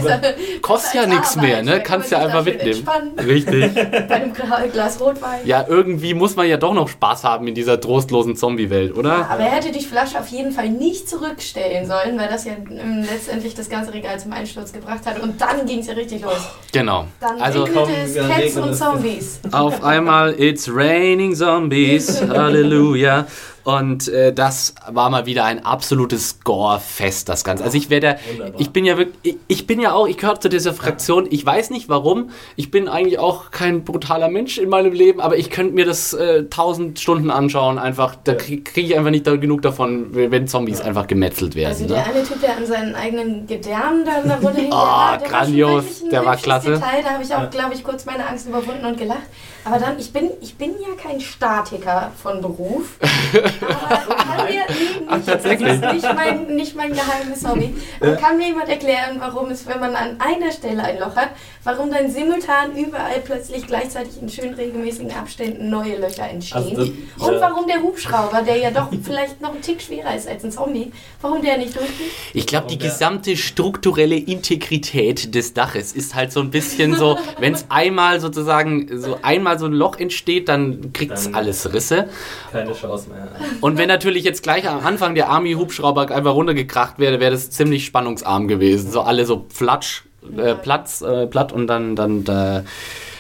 Kostet ja nichts mehr, ne? Kannst kann ja einfach mitnehmen. entspannen. Richtig. Bei einem Glas Rotwein. Ja, irgendwie muss man ja doch noch Spaß haben in dieser trostlosen Zombie-Welt, oder? Aber er hätte die Flasche auf jeden Fall nicht zurückstellen sollen, weil das ja ähm, letztendlich das ganze Regal zum Einsturz gebracht hat. Und dann ging es ja richtig los. Genau. Dann Also regnete es Komm, ja, Cats und es. Zombies. auf einmal It's raining Zombies, Halleluja. Und äh, das war mal wieder ein absolutes Gore-Fest, das Ganze. Also ich werde, ich bin ja wirklich, ich, bin ja auch, ich gehöre zu dieser Fraktion. Ich weiß nicht warum. Ich bin eigentlich auch kein brutaler Mensch in meinem Leben, aber ich könnte mir das äh, tausend Stunden anschauen. Einfach, da Ja. kriege krieg ich einfach nicht da genug davon, wenn Zombies einfach gemetzelt werden. Also ne? der eine Typ, der an seinen eigenen Gedärmen da, der, Oh, der grandios. war Der war hübsches klasse. Detail. Da habe ich auch, Ja. glaube ich, kurz meine Angst überwunden und gelacht. Aber dann, ich bin, ich bin ja kein Statiker von Beruf. Aber kann mir nee, Ach, nicht, tatsächlich? Das ist nicht mein, nicht mein geheimes Hobby. Aber kann mir jemand erklären, warum es, wenn man an einer Stelle ein Loch hat, warum dann simultan überall plötzlich gleichzeitig in schön regelmäßigen Abständen neue Löcher entstehen? Also das- und ja. warum der Hubschrauber, der ja doch vielleicht noch ein Tick schwerer ist als ein Zombie, warum der nicht durchgeht? Ich glaube, die gesamte strukturelle Integrität des Daches ist halt so ein bisschen so, wenn es einmal sozusagen so einmal so ein Loch entsteht, dann kriegt es alles Risse. Keine Chance mehr. Und wenn natürlich jetzt gleich am Anfang der Army-Hubschrauber einfach runtergekracht wäre, wäre das ziemlich spannungsarm gewesen. So alle so platsch, äh, Platz, äh, platt und dann, dann da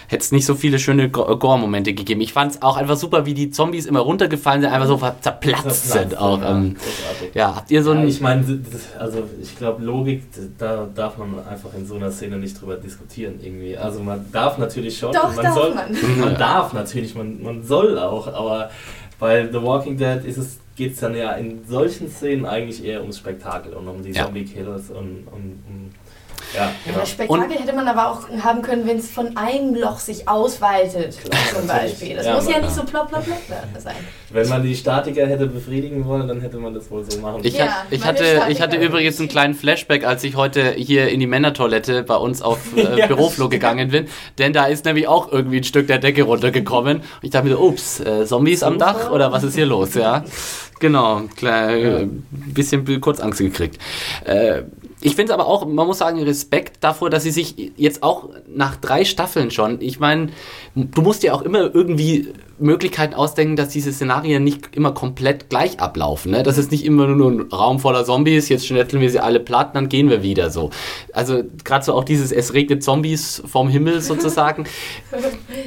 hätte es nicht so viele schöne Go- Gore-Momente gegeben. Ich fand es auch einfach super, wie die Zombies immer runtergefallen sind, einfach so zerplatzt sind auch. Ja, Ähm, ja, habt ihr so Ja, ein... ich meine, also ich glaube, Logik, da darf man einfach in so einer Szene nicht drüber diskutieren irgendwie. Also man darf natürlich schon, Doch, man darf soll, man. man darf natürlich, man, man soll auch, aber bei The Walking Dead ist es geht es dann ja in solchen Szenen eigentlich eher ums Spektakel und um die Ja. Zombie-Killers und um, um ja, Ja, genau. das Spektakel hätte man aber auch haben können, wenn es von einem Loch sich ausweitet, Klar, zum. Beispiel. Das Ja, muss ja nicht so plopp, plopp, plopp da sein. Wenn man die Statiker hätte befriedigen wollen, dann hätte man das wohl so machen. Ich, Ja, hat, ich, hatte, Statiker- ich hatte übrigens einen kleinen Flashback, als ich heute hier in die Männertoilette bei uns auf äh, Ja, Büroflur gegangen bin. Denn da ist nämlich auch irgendwie ein Stück der Decke runtergekommen. Und ich dachte mir so, ups, äh, Zombies am Dach oder was ist hier los? Ja, genau, klar, äh, Ja. bisschen kurz Angst gekriegt. Äh, ich finde es aber auch, man muss sagen, Respekt davor, dass sie sich jetzt auch nach drei Staffeln schon, ich meine, du musst ja auch immer irgendwie Möglichkeiten ausdenken, dass diese Szenarien nicht immer komplett gleich ablaufen. Ne? Das ist nicht immer nur ein Raum voller Zombies, jetzt schnetzeln wir sie alle platt, dann gehen wir wieder so. Also gerade so auch dieses, es regnet Zombies vom Himmel sozusagen.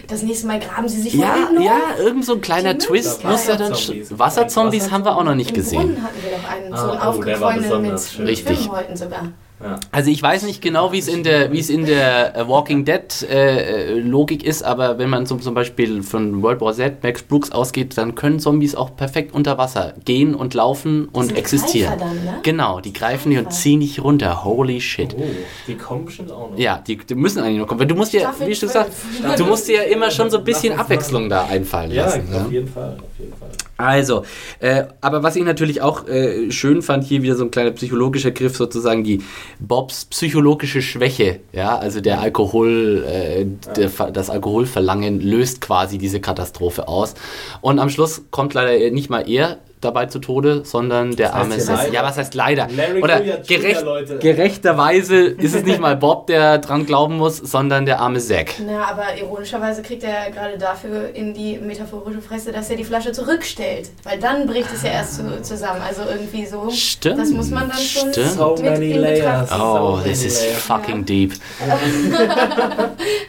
Das nächste Mal graben sie sich ja, vor ja, irgend so ein kleiner Die Twist muss ja dann... Wasserzombies. Wasserzombies haben wir auch noch nicht Im gesehen. Brunnen hatten wir doch einen, so Ah, einen oh, der war aufgequollenen mit. Richtig. Schwimmhäuten sogar. Ja. Also ich weiß nicht genau, wie es in der, wie es in der äh, Walking Dead äh, äh, Logik ist, aber wenn man zum, zum Beispiel von World War Z, Max Brooks ausgeht, dann können Zombies auch perfekt unter Wasser gehen und laufen und sind existieren. Dann, ne? Genau, die greifen dich und ziehen dich runter. Holy shit. Oh, die kommen bestimmt auch noch. Ja, die, die müssen eigentlich noch kommen. Weil du musst dir, wie du sagst, 12. du musst dir ja immer schon so ein bisschen Abwechslung da einfallen Ja, lassen. auf ne? jeden Fall, auf jeden Fall. Also, äh, aber was ich natürlich auch äh, schön fand, hier wieder so ein kleiner psychologischer Griff sozusagen, die Bobs psychologische Schwäche, ja, also der Alkohol, äh, der, das Alkoholverlangen löst quasi diese Katastrophe aus. Und am Schluss kommt leider nicht mal er dabei zu Tode, sondern der heißt arme Seth. leider? Ja, was heißt leider? Larry Oder Julia gerecht, Leute. gerechterweise ist es nicht mal Bob, der dran glauben muss, sondern der arme Zack. Na, aber ironischerweise kriegt er ja gerade dafür in die metaphorische Fresse, dass er die Flasche zurückstellt. Weil dann bricht es ja erst zu, zusammen. Also irgendwie so. Stimmt, Das muss man dann schon stimmt. So mit many in Betracht layers. ziehen. Oh, So this is layers. fucking deep.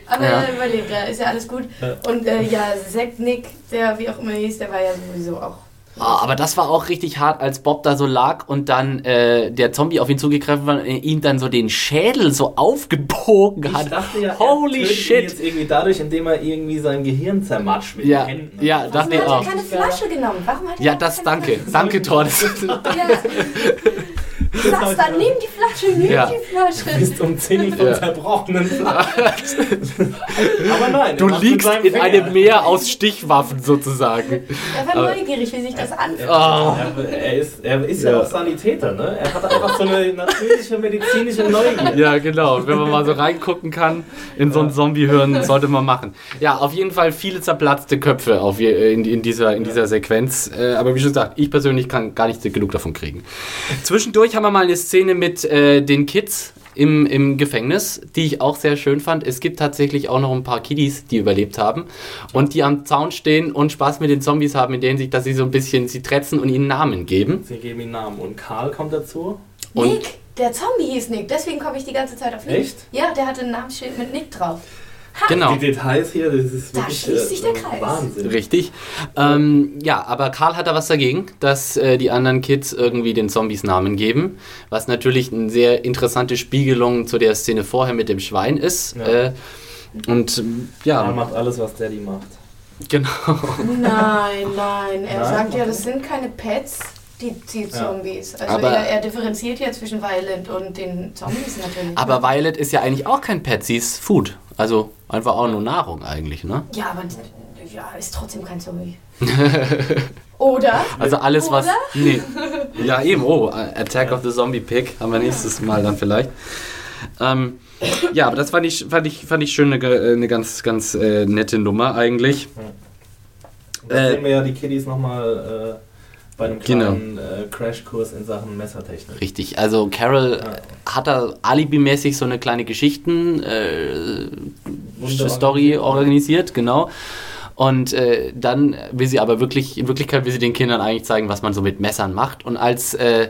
Aber Ja. er überlebt, da ist ja alles gut. Ja. Und äh, ja, Zack Nick, der wie auch immer hieß, der war ja sowieso auch. Ah, aber das war auch richtig hart, als Bob da so lag und dann äh, der Zombie auf ihn zugegriffen war und ihm dann so den Schädel so aufgebogen hat. Ich dachte ja, Holy er tötet ihn shit. jetzt irgendwie dadurch, indem er irgendwie sein Gehirn zermatscht mit Ja, den Händen. ja, Warum dachte ich hat er auch. keine Flasche genommen? Warum hat er Ja, das Flasche danke. genommen? Danke, Thor. Das, Ja. Du sagst dann, nimm die Flasche, nimm Ja. die Flasche. Bist umzingelt von Ja. zerbrochenen Flaschen. Aber nein. du liegst in Finger. einem Meer aus Stichwaffen sozusagen. Er war neugierig, wie sich das anfühlt. Oh. Er, er ist, er ist ja. Ja. auch Sanitäter, ne? Er hat einfach so eine natürliche medizinische Neugier. Ja, genau. Wenn man mal so reingucken kann in so ein Zombie-Hirn, sollte man machen. Ja, auf jeden Fall viele zerplatzte Köpfe auf in, in, dieser, in dieser Sequenz. Äh, aber wie schon gesagt, ich persönlich kann gar nicht genug davon kriegen. Zwischendurch haben wir mal eine Szene mit äh, den Kids im, im Gefängnis, die ich auch sehr schön fand. Es gibt tatsächlich auch noch ein paar Kiddies, die überlebt haben und die am Zaun stehen und Spaß mit den Zombies haben, in der Hinsicht, dass sie so ein bisschen sie tretzen und ihnen Namen geben. Sie geben ihm Namen. Und Karl kommt dazu. Und- Nick, der Zombie hieß Nick, deswegen komme ich die ganze Zeit auf Nick. Echt? Ja, der hatte ein Namensschild mit Nick drauf. Genau. Die Details hier, das ist Da wirklich schließt sich der äh, Kreis. Wahnsinn. Richtig. Ähm, ja, aber Karl hat da was dagegen, dass äh, die anderen Kids irgendwie den Zombies Namen geben, was natürlich eine sehr interessante Spiegelung zu der Szene vorher mit dem Schwein ist. Ja. Äh, und ähm, Er ja, macht alles, was Daddy macht. genau. Nein, nein. Er Nein, sagt ja, das sind keine Pets, die, die Zombies. Also Aber- er, er differenziert ja zwischen Violent und den Zombies natürlich. Aber Violet ist ja eigentlich auch kein Pet, sie ist Food. Also einfach auch nur Nahrung eigentlich, ne? Ja, aber ja, ist trotzdem kein Zombie. Oder? Also alles, was. Oder? Nee. Ja, eben. Oh, Attack of the Zombie Pig haben wir nächstes Mal dann vielleicht. Ähm, ja, aber das fand ich, fand ich, fand ich schon eine, eine ganz, ganz äh, nette Nummer eigentlich. Da Äh, sehen wir ja die Kiddies nochmal äh, bei einem Genau. kleinen äh, Crashkurs in Sachen Messertechnik. Richtig. Also Carol Ja. äh, hat da alibimäßig so eine kleine Geschichten äh, Story organisiert, genau. Und äh, dann will sie aber wirklich, in Wirklichkeit will sie den Kindern eigentlich zeigen, was man so mit Messern macht. Und als äh,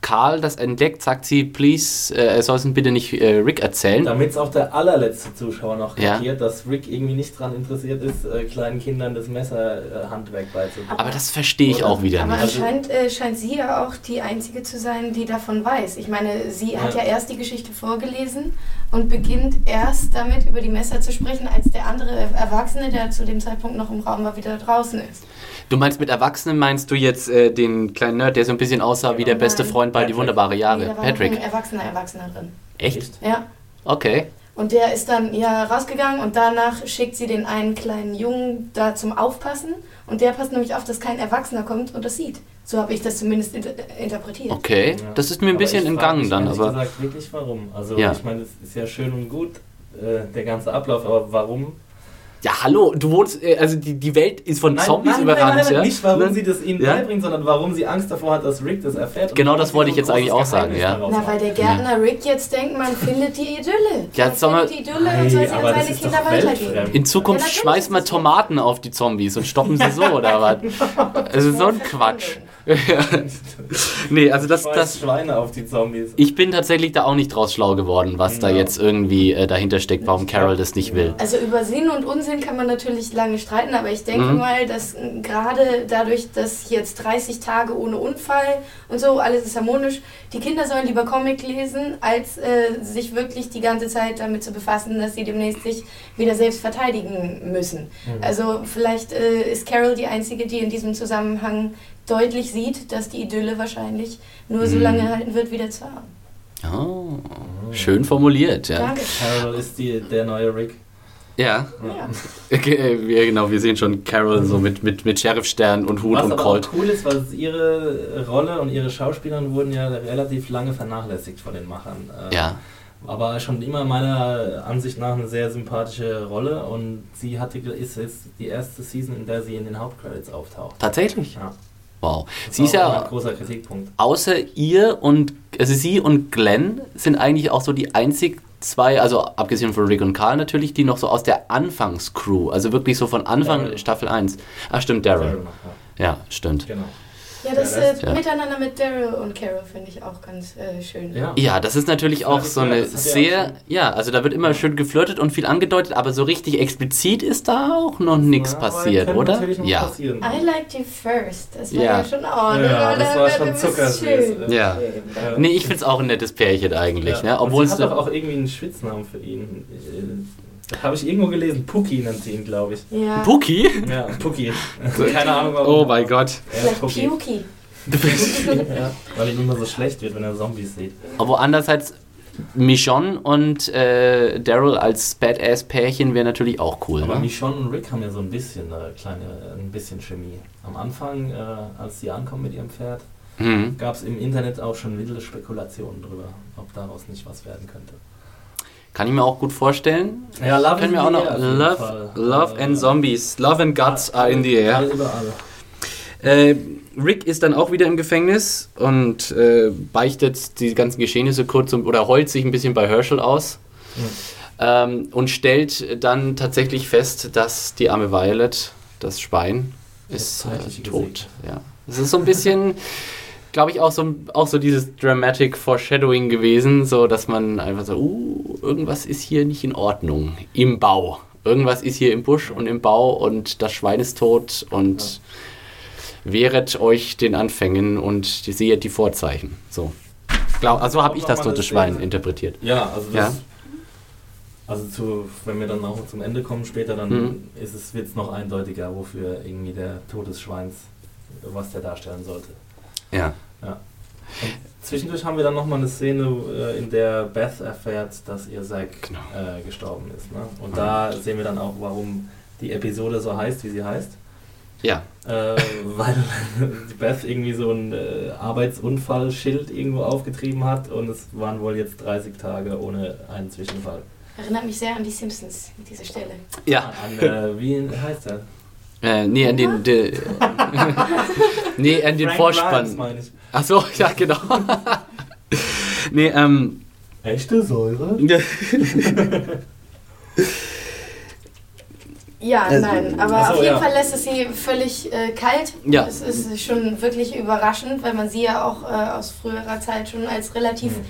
Karl das entdeckt, sagt sie, please, äh, er soll es bitte nicht äh, Rick erzählen. Damit es auch der allerletzte Zuschauer noch Ja. kapiert, dass Rick irgendwie nicht daran interessiert ist, äh, kleinen Kindern das Messerhandwerk beizubringen. Aber das verstehe ich Oder? auch wieder Aber nicht. Also- anscheinend äh, scheint sie ja auch die Einzige zu sein, die davon weiß. Ich meine, sie hat Ja. ja erst die Geschichte vorgelesen und beginnt erst damit über die Messer zu sprechen, als der andere Erwachsene, der zu dem Zeitpunkt noch im Raum war, wieder draußen ist. Du meinst mit Erwachsenen, meinst du jetzt äh, den kleinen Nerd, der so ein bisschen aussah wie der Nein. beste Freund bei Die Patrick. wunderbare Nee, Jahre? da war noch ein Patrick. erwachsener Erwachsener drin. Echt? Ja. Okay. Und der ist dann ja rausgegangen und danach schickt sie den einen kleinen Jungen da zum Aufpassen. Und der passt nämlich auf, dass kein Erwachsener kommt und das sieht. So habe ich das zumindest inter interpretiert. Okay. Ja. Das ist mir ein Aber bisschen entgangen dann, ehrlich aber. gesagt wirklich warum. Also Ja. ich meine, es ist ja schön und gut, äh, der ganze Ablauf, aber warum? Ja, hallo, du wohnst, äh, also die, die Welt ist von Zombies nein, überrannt, nein, nein, ja? Nicht warum Ne? sie das ihnen Ja? beibringt, sondern warum sie Angst davor hat, dass Rick das erfährt. und Genau das wollte ich jetzt eigentlich auch sagen, ja. Na, weil der Gärtner Rick jetzt denkt, man findet die Idylle. Ja, man sag mal- findet die Idylle und soll sie aber an das seine ist Kinder weitergeben. In Zukunft Ja, schmeißt man. Tomaten auf die Zombies und stoppen sie so, oder was? Es ist so ein Quatsch. nee, also das, das, Schweine auf die Zombies. ich bin tatsächlich da auch nicht draus schlau geworden, was da Ja. jetzt irgendwie äh, dahinter steckt, warum Carol das nicht will. Also über Sinn und Unsinn kann man natürlich lange streiten, aber ich denke Mhm. mal, dass äh, gerade dadurch, dass jetzt 30 Tage ohne Unfall und so, alles ist harmonisch, die Kinder sollen lieber Comic lesen, als äh, sich wirklich die ganze Zeit damit zu befassen, dass sie demnächst sich wieder selbst verteidigen müssen. Mhm. Also vielleicht äh, ist Carol die Einzige, die in diesem Zusammenhang deutlich sieht, dass die Idylle wahrscheinlich nur so Mhm. lange halten wird wie der Zahn. Oh, schön formuliert, ja. Danke. Carol ist die, der neue Rick. Ja, Ja. Okay, ja, genau, wir sehen schon Carol so mit, mit, mit Sheriffstern und Hut Was und aber Colt. auch cool ist, weil ihre Rolle und ihre Schauspielerin wurden ja relativ lange vernachlässigt von den Machern. Äh, Ja, Aber schon immer meiner Ansicht nach eine sehr sympathische Rolle und sie hatte ist jetzt die erste Season, in der sie in den Hauptcredits auftaucht. tatsächlich. Ja. Wow. Das Sie ist ja ein großer Kritikpunkt. außer ihr und, also sie und Glenn sind eigentlich auch so die einzig zwei, also abgesehen von Rick und Carl natürlich, die noch so aus der Anfangscrew, also wirklich so von Anfang Daryl. Staffel 1. Ach stimmt, Daryl. Daryl. Ja, stimmt. Genau. Ja, das Ja, das- äh, ja. Miteinander mit Daryl und Carol finde ich auch ganz äh, schön. Ja. Ja, das ist natürlich auch so eine sehr, ja, also da wird immer schön geflirtet und viel angedeutet, aber so richtig explizit ist da auch noch nichts passiert, oder? Ja. passieren. I liked you first. Das war Ja. ja, schon ordentlich. Ja, das war schon zuckersüß. Ja. Nee, ich find's auch ein nettes Pärchen eigentlich, Ja. ne? Obwohl und es sie hat doch auch irgendwie einen Spitznamen für ihn. Äh, Habe ich irgendwo gelesen. Puki nennt sie ihn, glaube ich. Ja. Puki? Ja, Puki. Keine Ahnung warum. Oh mein Gott. Ja, Vielleicht Puki. Puki. ja, weil ihm immer so schlecht wird, wenn er Zombies sieht. Aber andererseits, Michonne und äh, Daryl als Badass-Pärchen wäre natürlich auch cool, Aber ne? Michonne und Rick haben ja so ein bisschen eine kleine, ein bisschen Chemie. Am Anfang, äh, als sie ankommen mit ihrem Pferd, Mhm. gab es im Internet auch schon wilde Spekulationen drüber, ob daraus nicht was werden könnte. Kann ich mir auch gut vorstellen. Ja, Love Können wir auch noch Love. Love and Zombies. Love and Guts are in the air. Überall. Äh, Rick ist dann auch wieder im Gefängnis und äh, beichtet die ganzen Geschehnisse kurz um, oder heult sich ein bisschen bei Herschel aus Mhm. ähm, und stellt dann tatsächlich fest, dass die arme Violet, das Schwein, ist äh, tot. Ja. Es ist so ein bisschen, glaube ich, auch so, auch so dieses Dramatic Foreshadowing gewesen, so dass man einfach so, uh, irgendwas ist hier nicht in Ordnung im Bau. Irgendwas ist hier im Busch und im Bau und das Schwein ist tot und wehret euch den Anfängen und sehet die Vorzeichen. So. Glaub, also habe ich das tote Schwein interpretiert. Ja, also das, Ja. Also zu, wenn wir dann auch zum Ende kommen später, dann Mhm. ist es, wird es noch eindeutiger, wofür irgendwie der Tod des Schweins, was der darstellen sollte. Ja. Zwischendurch haben wir dann nochmal eine Szene, äh, in der Beth erfährt, dass ihr Zack Genau. äh, gestorben ist. Ne? Und da sehen wir dann auch, warum die Episode so heißt, wie sie heißt. Ja. Äh, weil Beth irgendwie so ein äh, Arbeitsunfallschild irgendwo aufgetrieben hat und es waren wohl jetzt 30 Tage ohne einen Zwischenfall. Erinnert mich sehr an die Simpsons, diese Stelle. Ja. An, äh, wie heißt der? Äh, nee, an den, de, nee, an den Frank Vorspann. meine ich. Ach so, ja, genau. nee, ähm. Echte Säure? Ja, Also- nein, aber so, auf jeden ja. Fall lässt es sie völlig äh, kalt. Ja. Es ist schon wirklich überraschend, weil man sie ja auch äh, aus früherer Zeit schon als relativ Hm.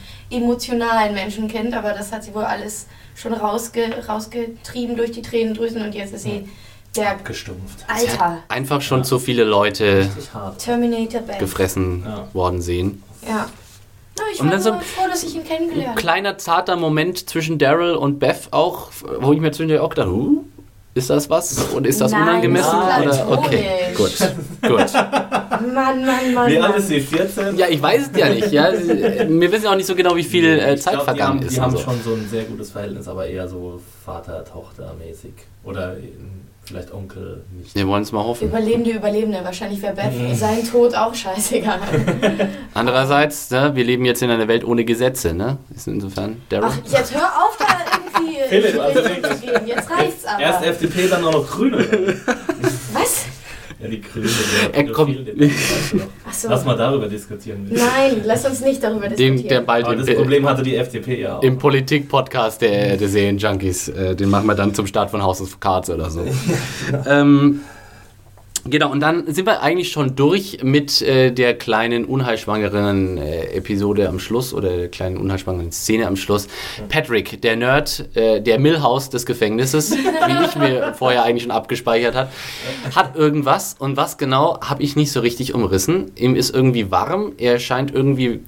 emotionalen Menschen kennt, aber das hat sie wohl alles schon rausge rausgetrieben durch die Tränendrüsen und jetzt ist sie der Abgestumpft. Alter einfach schon Ja. so viele Leute. Terminator gefressen Ja. worden sehen. Ja. Na, ich Und war dann so froh, dass ich ihn Ein kennengelernt habe. kleiner zarter Moment zwischen Daryl und Beth auch, wo ich mir zwischendurch auch gedacht, huh, ist das was? Und ist das Nein, unangemessen? ist oder? Okay, gut, gut. Mann, Mann, Mann. Wie alt ist sie? 14? Ja, ich weiß es ja nicht. Ja. Wir wissen ja auch nicht so genau, wie viel äh, Ich Zeit glaub, vergangen die haben, ist. Die haben so. schon so ein sehr gutes Verhältnis, aber eher so Vater-Tochter-mäßig. Oder ähm, vielleicht Onkel nicht. Wir wollen es mal hoffen. Überlebende, Überlebende. Wahrscheinlich wäre Beth Mhm. sein Tod auch scheißegal. Andererseits, ne, wir leben jetzt in einer Welt ohne Gesetze. Ne? Ist insofern Daryl. Ach, jetzt hör auf, da irgendwie Philipp, also. Jetzt reicht's aber. Erst FDP, dann auch noch Grüne. Ja, die Grüne. Er Der kommt- du noch. Achso. Lass mal darüber diskutieren. Nein, lass uns nicht darüber Dem, diskutieren. der bald Aber das äh, Problem hatte die FDP ja auch. im Politik-Podcast der, der Serien-Junkies, äh, den machen wir dann zum Start von House of Cards oder so. ähm, genau, und dann sind wir eigentlich schon durch mit äh, der kleinen unheilschwangeren äh, Episode am Schluss oder der kleinen unheilschwangeren Szene am Schluss. Patrick, der Nerd, äh, der Millhouse des Gefängnisses, wie ich mir vorher eigentlich schon abgespeichert hat, hat irgendwas und was genau habe ich nicht so richtig umrissen. Ihm ist irgendwie warm, er scheint irgendwie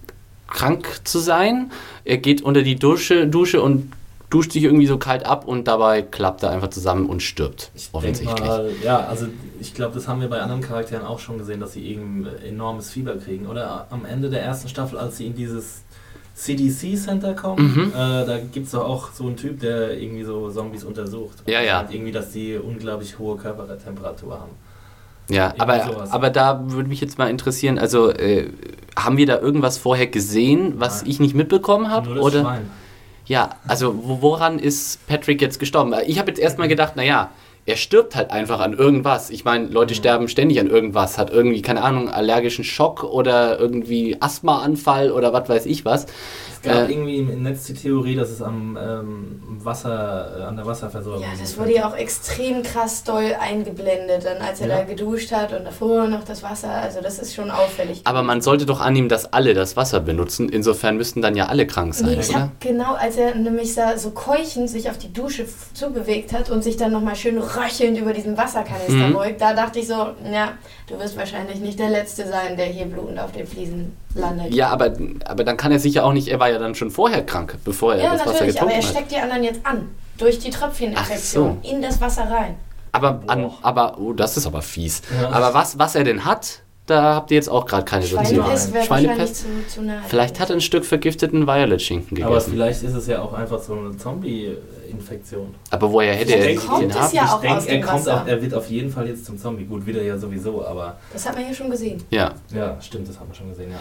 krank zu sein. Er geht unter die Dusche, Dusche und duscht sich irgendwie so kalt ab und dabei klappt er einfach zusammen und stirbt. Ich offensichtlich. mal, ja, also ich glaube, das haben wir bei anderen Charakteren auch schon gesehen, dass sie irgendein enormes Fieber kriegen. Oder am Ende der ersten Staffel, als sie in dieses CDC-Center kommen, Mhm. äh, da gibt es doch auch so einen Typ, der irgendwie so Zombies untersucht. Ja, ja. Und irgendwie, dass die unglaublich hohe Körpertemperatur haben. Ja, Irgendwie aber, sowas. aber da würde mich jetzt mal interessieren, also äh, haben wir da irgendwas vorher gesehen, was Nein. ich nicht mitbekommen habe? Nur das Oder? Schwein. Ja, also wo, woran ist Patrick jetzt gestorben? Ich habe jetzt erstmal gedacht, naja, er stirbt halt einfach an irgendwas. Ich meine, Leute Mhm. sterben ständig an irgendwas, hat irgendwie, keine Ahnung, allergischen Schock oder irgendwie Asthmaanfall oder was weiß ich was. Es gab Äh, irgendwie im Netz die Theorie, dass es am ähm, Wasser, äh, an der Wasserversorgung Ja, das wurde ja auch extrem krass doll eingeblendet, dann als er Ja. da geduscht hat und davor noch das Wasser. Also das ist schon auffällig. Aber man sollte doch annehmen, dass alle das Wasser benutzen. Insofern müssten dann ja alle krank sein, ich oder? habe genau, als er nämlich da so keuchend sich auf die Dusche zubewegt hat und sich dann nochmal schön röchelnd über diesen Wasserkanister Mhm. beugt, da dachte ich so, ja, du wirst wahrscheinlich nicht der Letzte sein, der hier blutend auf den Fliesen landet. Ja, aber, aber dann kann er sich ja auch nicht, er war ja dann schon vorher krank, bevor er Ja, das Wasser natürlich, aber getrunken er hat. steckt die anderen jetzt an. Durch die Tröpfcheninfektion Ach in das Wasser rein. Aber, an, aber oh, das ist aber fies. Ja. Aber was, was er denn hat, da habt ihr jetzt auch gerade keine. Schweinepest wäre wahrscheinlich Schweinepest? zu, zu nahe. Vielleicht hat er ein Stück vergifteten Violet-Schinken Aber gegessen. vielleicht ist es ja auch einfach so eine Zombie-Infektion. Aber woher hätte Ich er denke, den kommt haben? ja ich auch denke, er kommt auch, er wird auf jeden Fall jetzt zum Zombie. Gut, wieder ja sowieso, aber Das hat man ja schon gesehen. Ja. ja, stimmt, das haben wir schon gesehen, ja.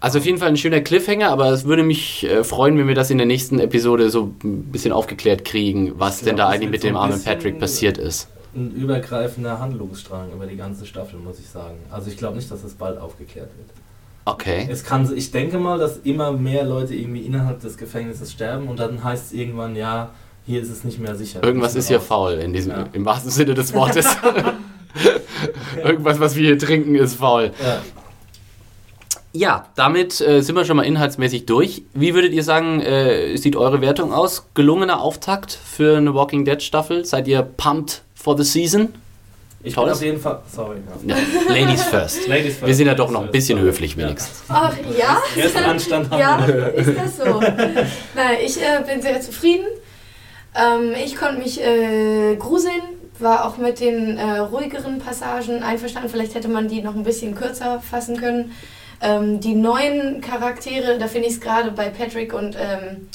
Also auf jeden Fall ein schöner Cliffhanger, aber es würde mich äh, freuen, wenn wir das in der nächsten Episode so ein bisschen aufgeklärt kriegen, was Ich denn glaub, da das eigentlich mit so dem armen Patrick passiert ist. Ein übergreifender Handlungsstrang über die ganze Staffel, muss ich sagen. Also ich glaube nicht, dass es bald aufgeklärt wird. Okay. Es kann, ich denke mal, dass immer mehr Leute irgendwie innerhalb des Gefängnisses sterben und dann heißt es irgendwann, ja, hier ist es nicht mehr sicher. Irgendwas ist hier raus. faul, in diesem, Ja. im wahrsten Sinne des Wortes. Irgendwas, was wir hier trinken, ist faul. Ja. Ja, damit äh, sind wir schon mal inhaltsmäßig durch. Wie würdet ihr sagen, äh, sieht eure Wertung aus? Gelungener Auftakt für eine Walking Dead Staffel? Seid ihr pumped for the season? Ich Toll. bin auf jeden Fall. Sorry. Ja. Ladies first. Ladies first. Wir sind ja doch noch ein first. bisschen Sorry. höflich wenigstens. Ach ja? Restanstand haben Ja, wir. ist das so? Nein, ich äh, bin sehr zufrieden. Ähm, ich konnte mich äh, gruseln, war auch mit den äh, ruhigeren Passagen einverstanden. Vielleicht hätte man die noch ein bisschen kürzer fassen können. Ähm, die neuen Charaktere, da finde ich es gerade bei Patrick und ähm,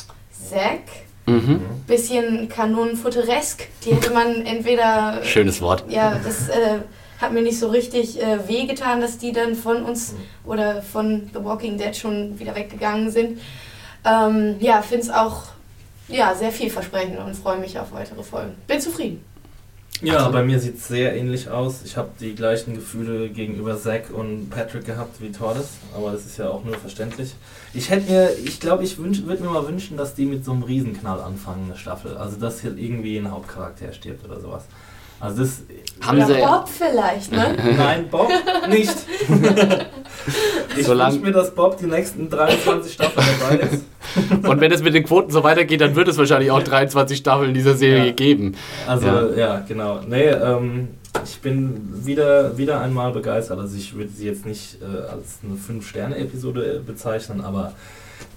Zack Mhm. bisschen kanonenfutteresk. Die hätte man entweder Schönes Wort. ja, das äh, hat mir nicht so richtig äh, wehgetan, dass die dann von uns oder von The Walking Dead schon wieder weggegangen sind. Ähm, ja, finde es auch ja, sehr vielversprechend und freue mich auf weitere Folgen. Bin zufrieden. Ja, bei mir sieht es sehr ähnlich aus. Ich habe die gleichen Gefühle gegenüber Zack und Patrick gehabt wie Tordes, aber das ist ja auch nur verständlich. Ich hätte mir, ich glaube, ich würde mir mal wünschen, dass die mit so einem Riesenknall anfangen, eine Staffel. Also, dass hier irgendwie ein Hauptcharakter stirbt oder sowas. Also, das. Haben sie- Bob vielleicht, ne? Nein, Bob nicht. ich Solang- wünsche mir, dass Bob die nächsten 23 Staffeln dabei ist. Und wenn es mit den Quoten so weitergeht, dann wird es wahrscheinlich auch 23 Staffeln dieser Serie Ja. geben. Also, Ja. ja, genau. Nee, ähm, ich bin wieder, wieder einmal begeistert. Also, ich würde sie jetzt nicht äh, als eine 5-Sterne-Episode äh, bezeichnen, aber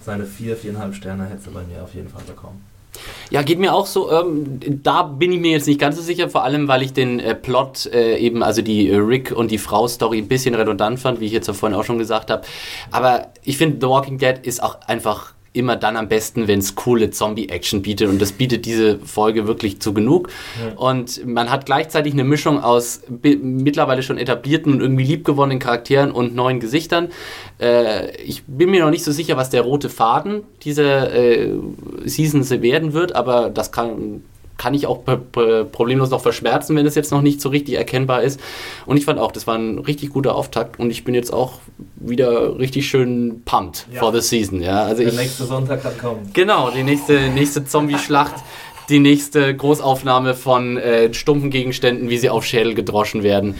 seine 4, 4,5 Sterne hätte sie bei mir auf jeden Fall bekommen. Ja, geht mir auch so. Ähm, da bin ich mir jetzt nicht ganz so sicher, vor allem weil ich den äh, Plot äh, eben, also die äh, Rick und die Frau-Story ein bisschen redundant fand, wie ich jetzt vorhin auch schon gesagt habe. Aber ich finde, The Walking Dead ist auch einfach immer dann am besten, wenn es coole Zombie-Action bietet und das bietet diese Folge wirklich zu genug. Und man hat gleichzeitig eine Mischung aus mittlerweile schon etablierten und irgendwie liebgewonnenen Charakteren und neuen Gesichtern. Äh, ich bin mir noch nicht so sicher, was der rote Faden dieser äh, Season werden wird, aber das kann, kann ich auch problemlos noch verschmerzen, wenn es jetzt noch nicht so richtig erkennbar ist. Und ich fand auch, das war ein richtig guter Auftakt und ich bin jetzt auch wieder richtig schön pumped Ja. for the season. Ja, also Der ich, nächste Sonntag kann kommen. Genau, die nächste, nächste Zombie-Schlacht, die nächste Großaufnahme von äh, stumpfen Gegenständen, wie sie auf Schädel gedroschen werden,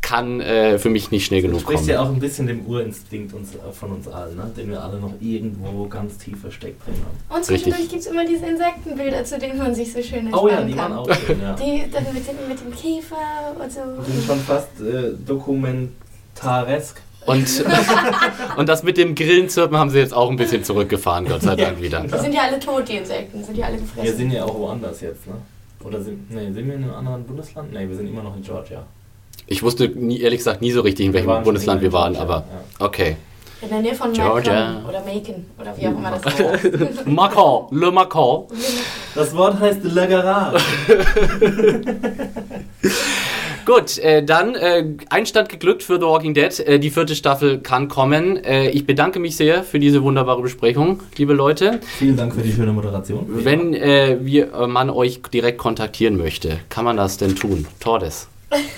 kann äh, für mich nicht schnell Das genug spricht kommen. ja auch ein bisschen dem Urinstinkt uns, äh, von uns allen, ne? den wir alle noch irgendwo ganz tief versteckt drin haben. Und zwischendurch gibt es immer diese Insektenbilder, zu denen man sich so schön Oh ja, entspannen die kann. waren auch schön, ja. Die dann mit dem, mit dem Käfer und so. Die sind schon fast äh, dokumentaresk. Und, und das mit dem Grillenzirpen haben sie jetzt auch ein bisschen zurückgefahren, Gott sei Dank wieder. Die sind ja alle tot, die Insekten. Sind ja alle gefressen. Wir sind ja auch woanders jetzt, ne? Oder sind, nee, sind wir in einem anderen Bundesland? Nee, wir sind immer noch in Georgia. Ich wusste nie, ehrlich gesagt nie so richtig, in welchem Bundesland wir waren, aber Georgia, okay. In der Nähe von Georgia. Macon oder Macon oder wie auch immer das heißt. Macron, Le Macron. Das Wort heißt Le Garage. Gut, äh, dann äh, Einstand geglückt für The Walking Dead. Äh, die vierte Staffel kann kommen. Äh, ich bedanke mich sehr für diese wunderbare Besprechung, liebe Leute. Vielen Dank für die schöne Moderation. Wenn äh, wir, äh, man euch direkt kontaktieren möchte, kann man das denn tun? Tordes.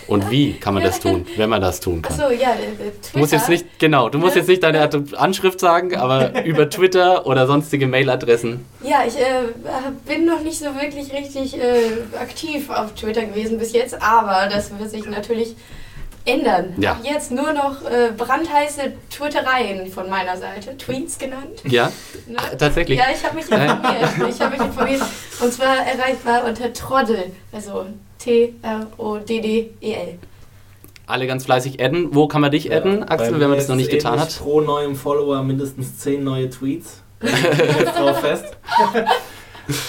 Und wie kann man das tun, wenn man das tun kann? Achso, ja, der, der Twitter. Du musst jetzt nicht, genau, du musst jetzt nicht deine Anschrift sagen, aber über Twitter oder sonstige Mailadressen. Ja, ich äh, bin noch nicht so wirklich richtig äh, aktiv auf Twitter gewesen bis jetzt, aber das wird sich natürlich ändern. Ja. Ab jetzt nur noch äh, brandheiße Twittereien von meiner Seite, Tweets genannt. Ja, Ne? Ach, tatsächlich. Ja, ich habe mich informiert. Ich habe mich informiert. Und zwar erreichbar unter Troddel, also T-R-O-D-D-E-L. Alle ganz fleißig adden. Wo kann man dich adden, Axel, wenn man das noch nicht getan hat? Pro neuem Follower mindestens 10 neue Tweets. Ich jetzt drauf fest.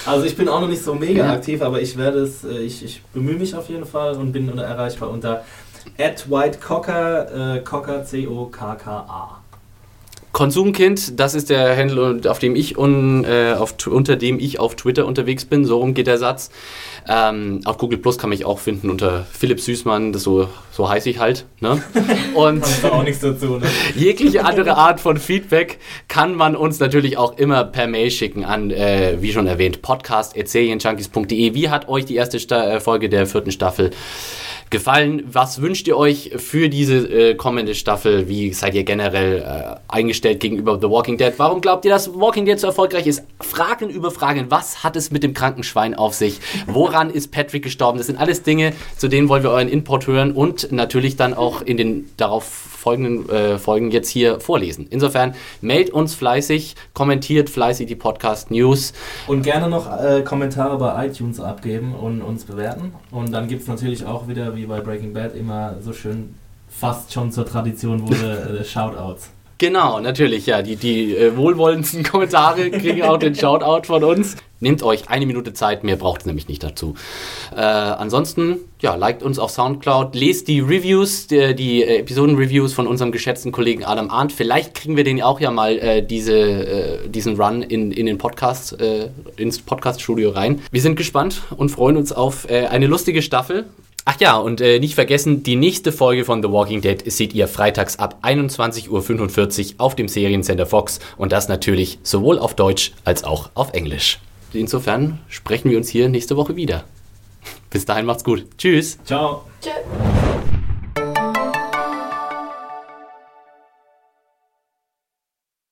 Also ich bin auch noch nicht so mega Ja. aktiv, aber ich werde es, äh, ich, ich bemühe mich auf jeden Fall und bin unter- erreichbar unter @whitecocker, äh, Cocker C O K K A. Konsumkind, das ist der Handle, auf dem ich un, äh, auf, unter dem ich auf Twitter unterwegs bin. So rum geht der Satz. Ähm, auf Google Plus kann mich auch finden unter Philipp Süßmann, das so, so heiße ich halt. Ne? Und auch nichts dazu, ne? jegliche andere Art von Feedback kann man uns natürlich auch immer per Mail schicken an, äh, wie schon erwähnt, podcast.serienjunkies.de. Wie hat euch die erste Sta äh, Folge der vierten Staffel gefallen? Was wünscht ihr euch für diese äh, kommende Staffel? Wie seid ihr generell äh, eingestellt gegenüber The Walking Dead? Warum glaubt ihr, dass Walking Dead so erfolgreich ist? Fragen über Fragen. Was hat es mit dem kranken Schwein auf sich? Woran ist Patrick gestorben? Das sind alles Dinge, zu denen wollen wir euren Input hören und natürlich dann auch in den darauf folgenden äh, Folgen jetzt hier vorlesen. Insofern meldet uns fleißig, kommentiert fleißig die Podcast News. Und gerne noch äh, Kommentare bei iTunes abgeben und uns bewerten. Und dann gibt es natürlich auch wieder, wie bei Breaking Bad, immer so schön fast schon zur Tradition wurde, äh, Shoutouts. Genau, natürlich, ja. Die, die äh, wohlwollendsten Kommentare kriegen auch den Shoutout von uns. Nehmt euch eine Minute Zeit, mehr braucht es nämlich nicht dazu. Äh, ansonsten, ja, liked uns auf Soundcloud, lest die Reviews, die, die äh, Episoden-Reviews von unserem geschätzten Kollegen Adam Arndt. Vielleicht kriegen wir den auch ja mal äh, diese, äh, diesen Run in, in den Podcast, äh, ins Podcast-Studio rein. Wir sind gespannt und freuen uns auf äh, eine lustige Staffel. Ach ja, und äh, nicht vergessen, die nächste Folge von The Walking Dead seht ihr freitags ab 21.45 Uhr auf dem Seriencenter Fox und das natürlich sowohl auf Deutsch als auch auf Englisch. Insofern sprechen wir uns hier nächste Woche wieder. Bis dahin macht's gut. Tschüss. Ciao. Tschö.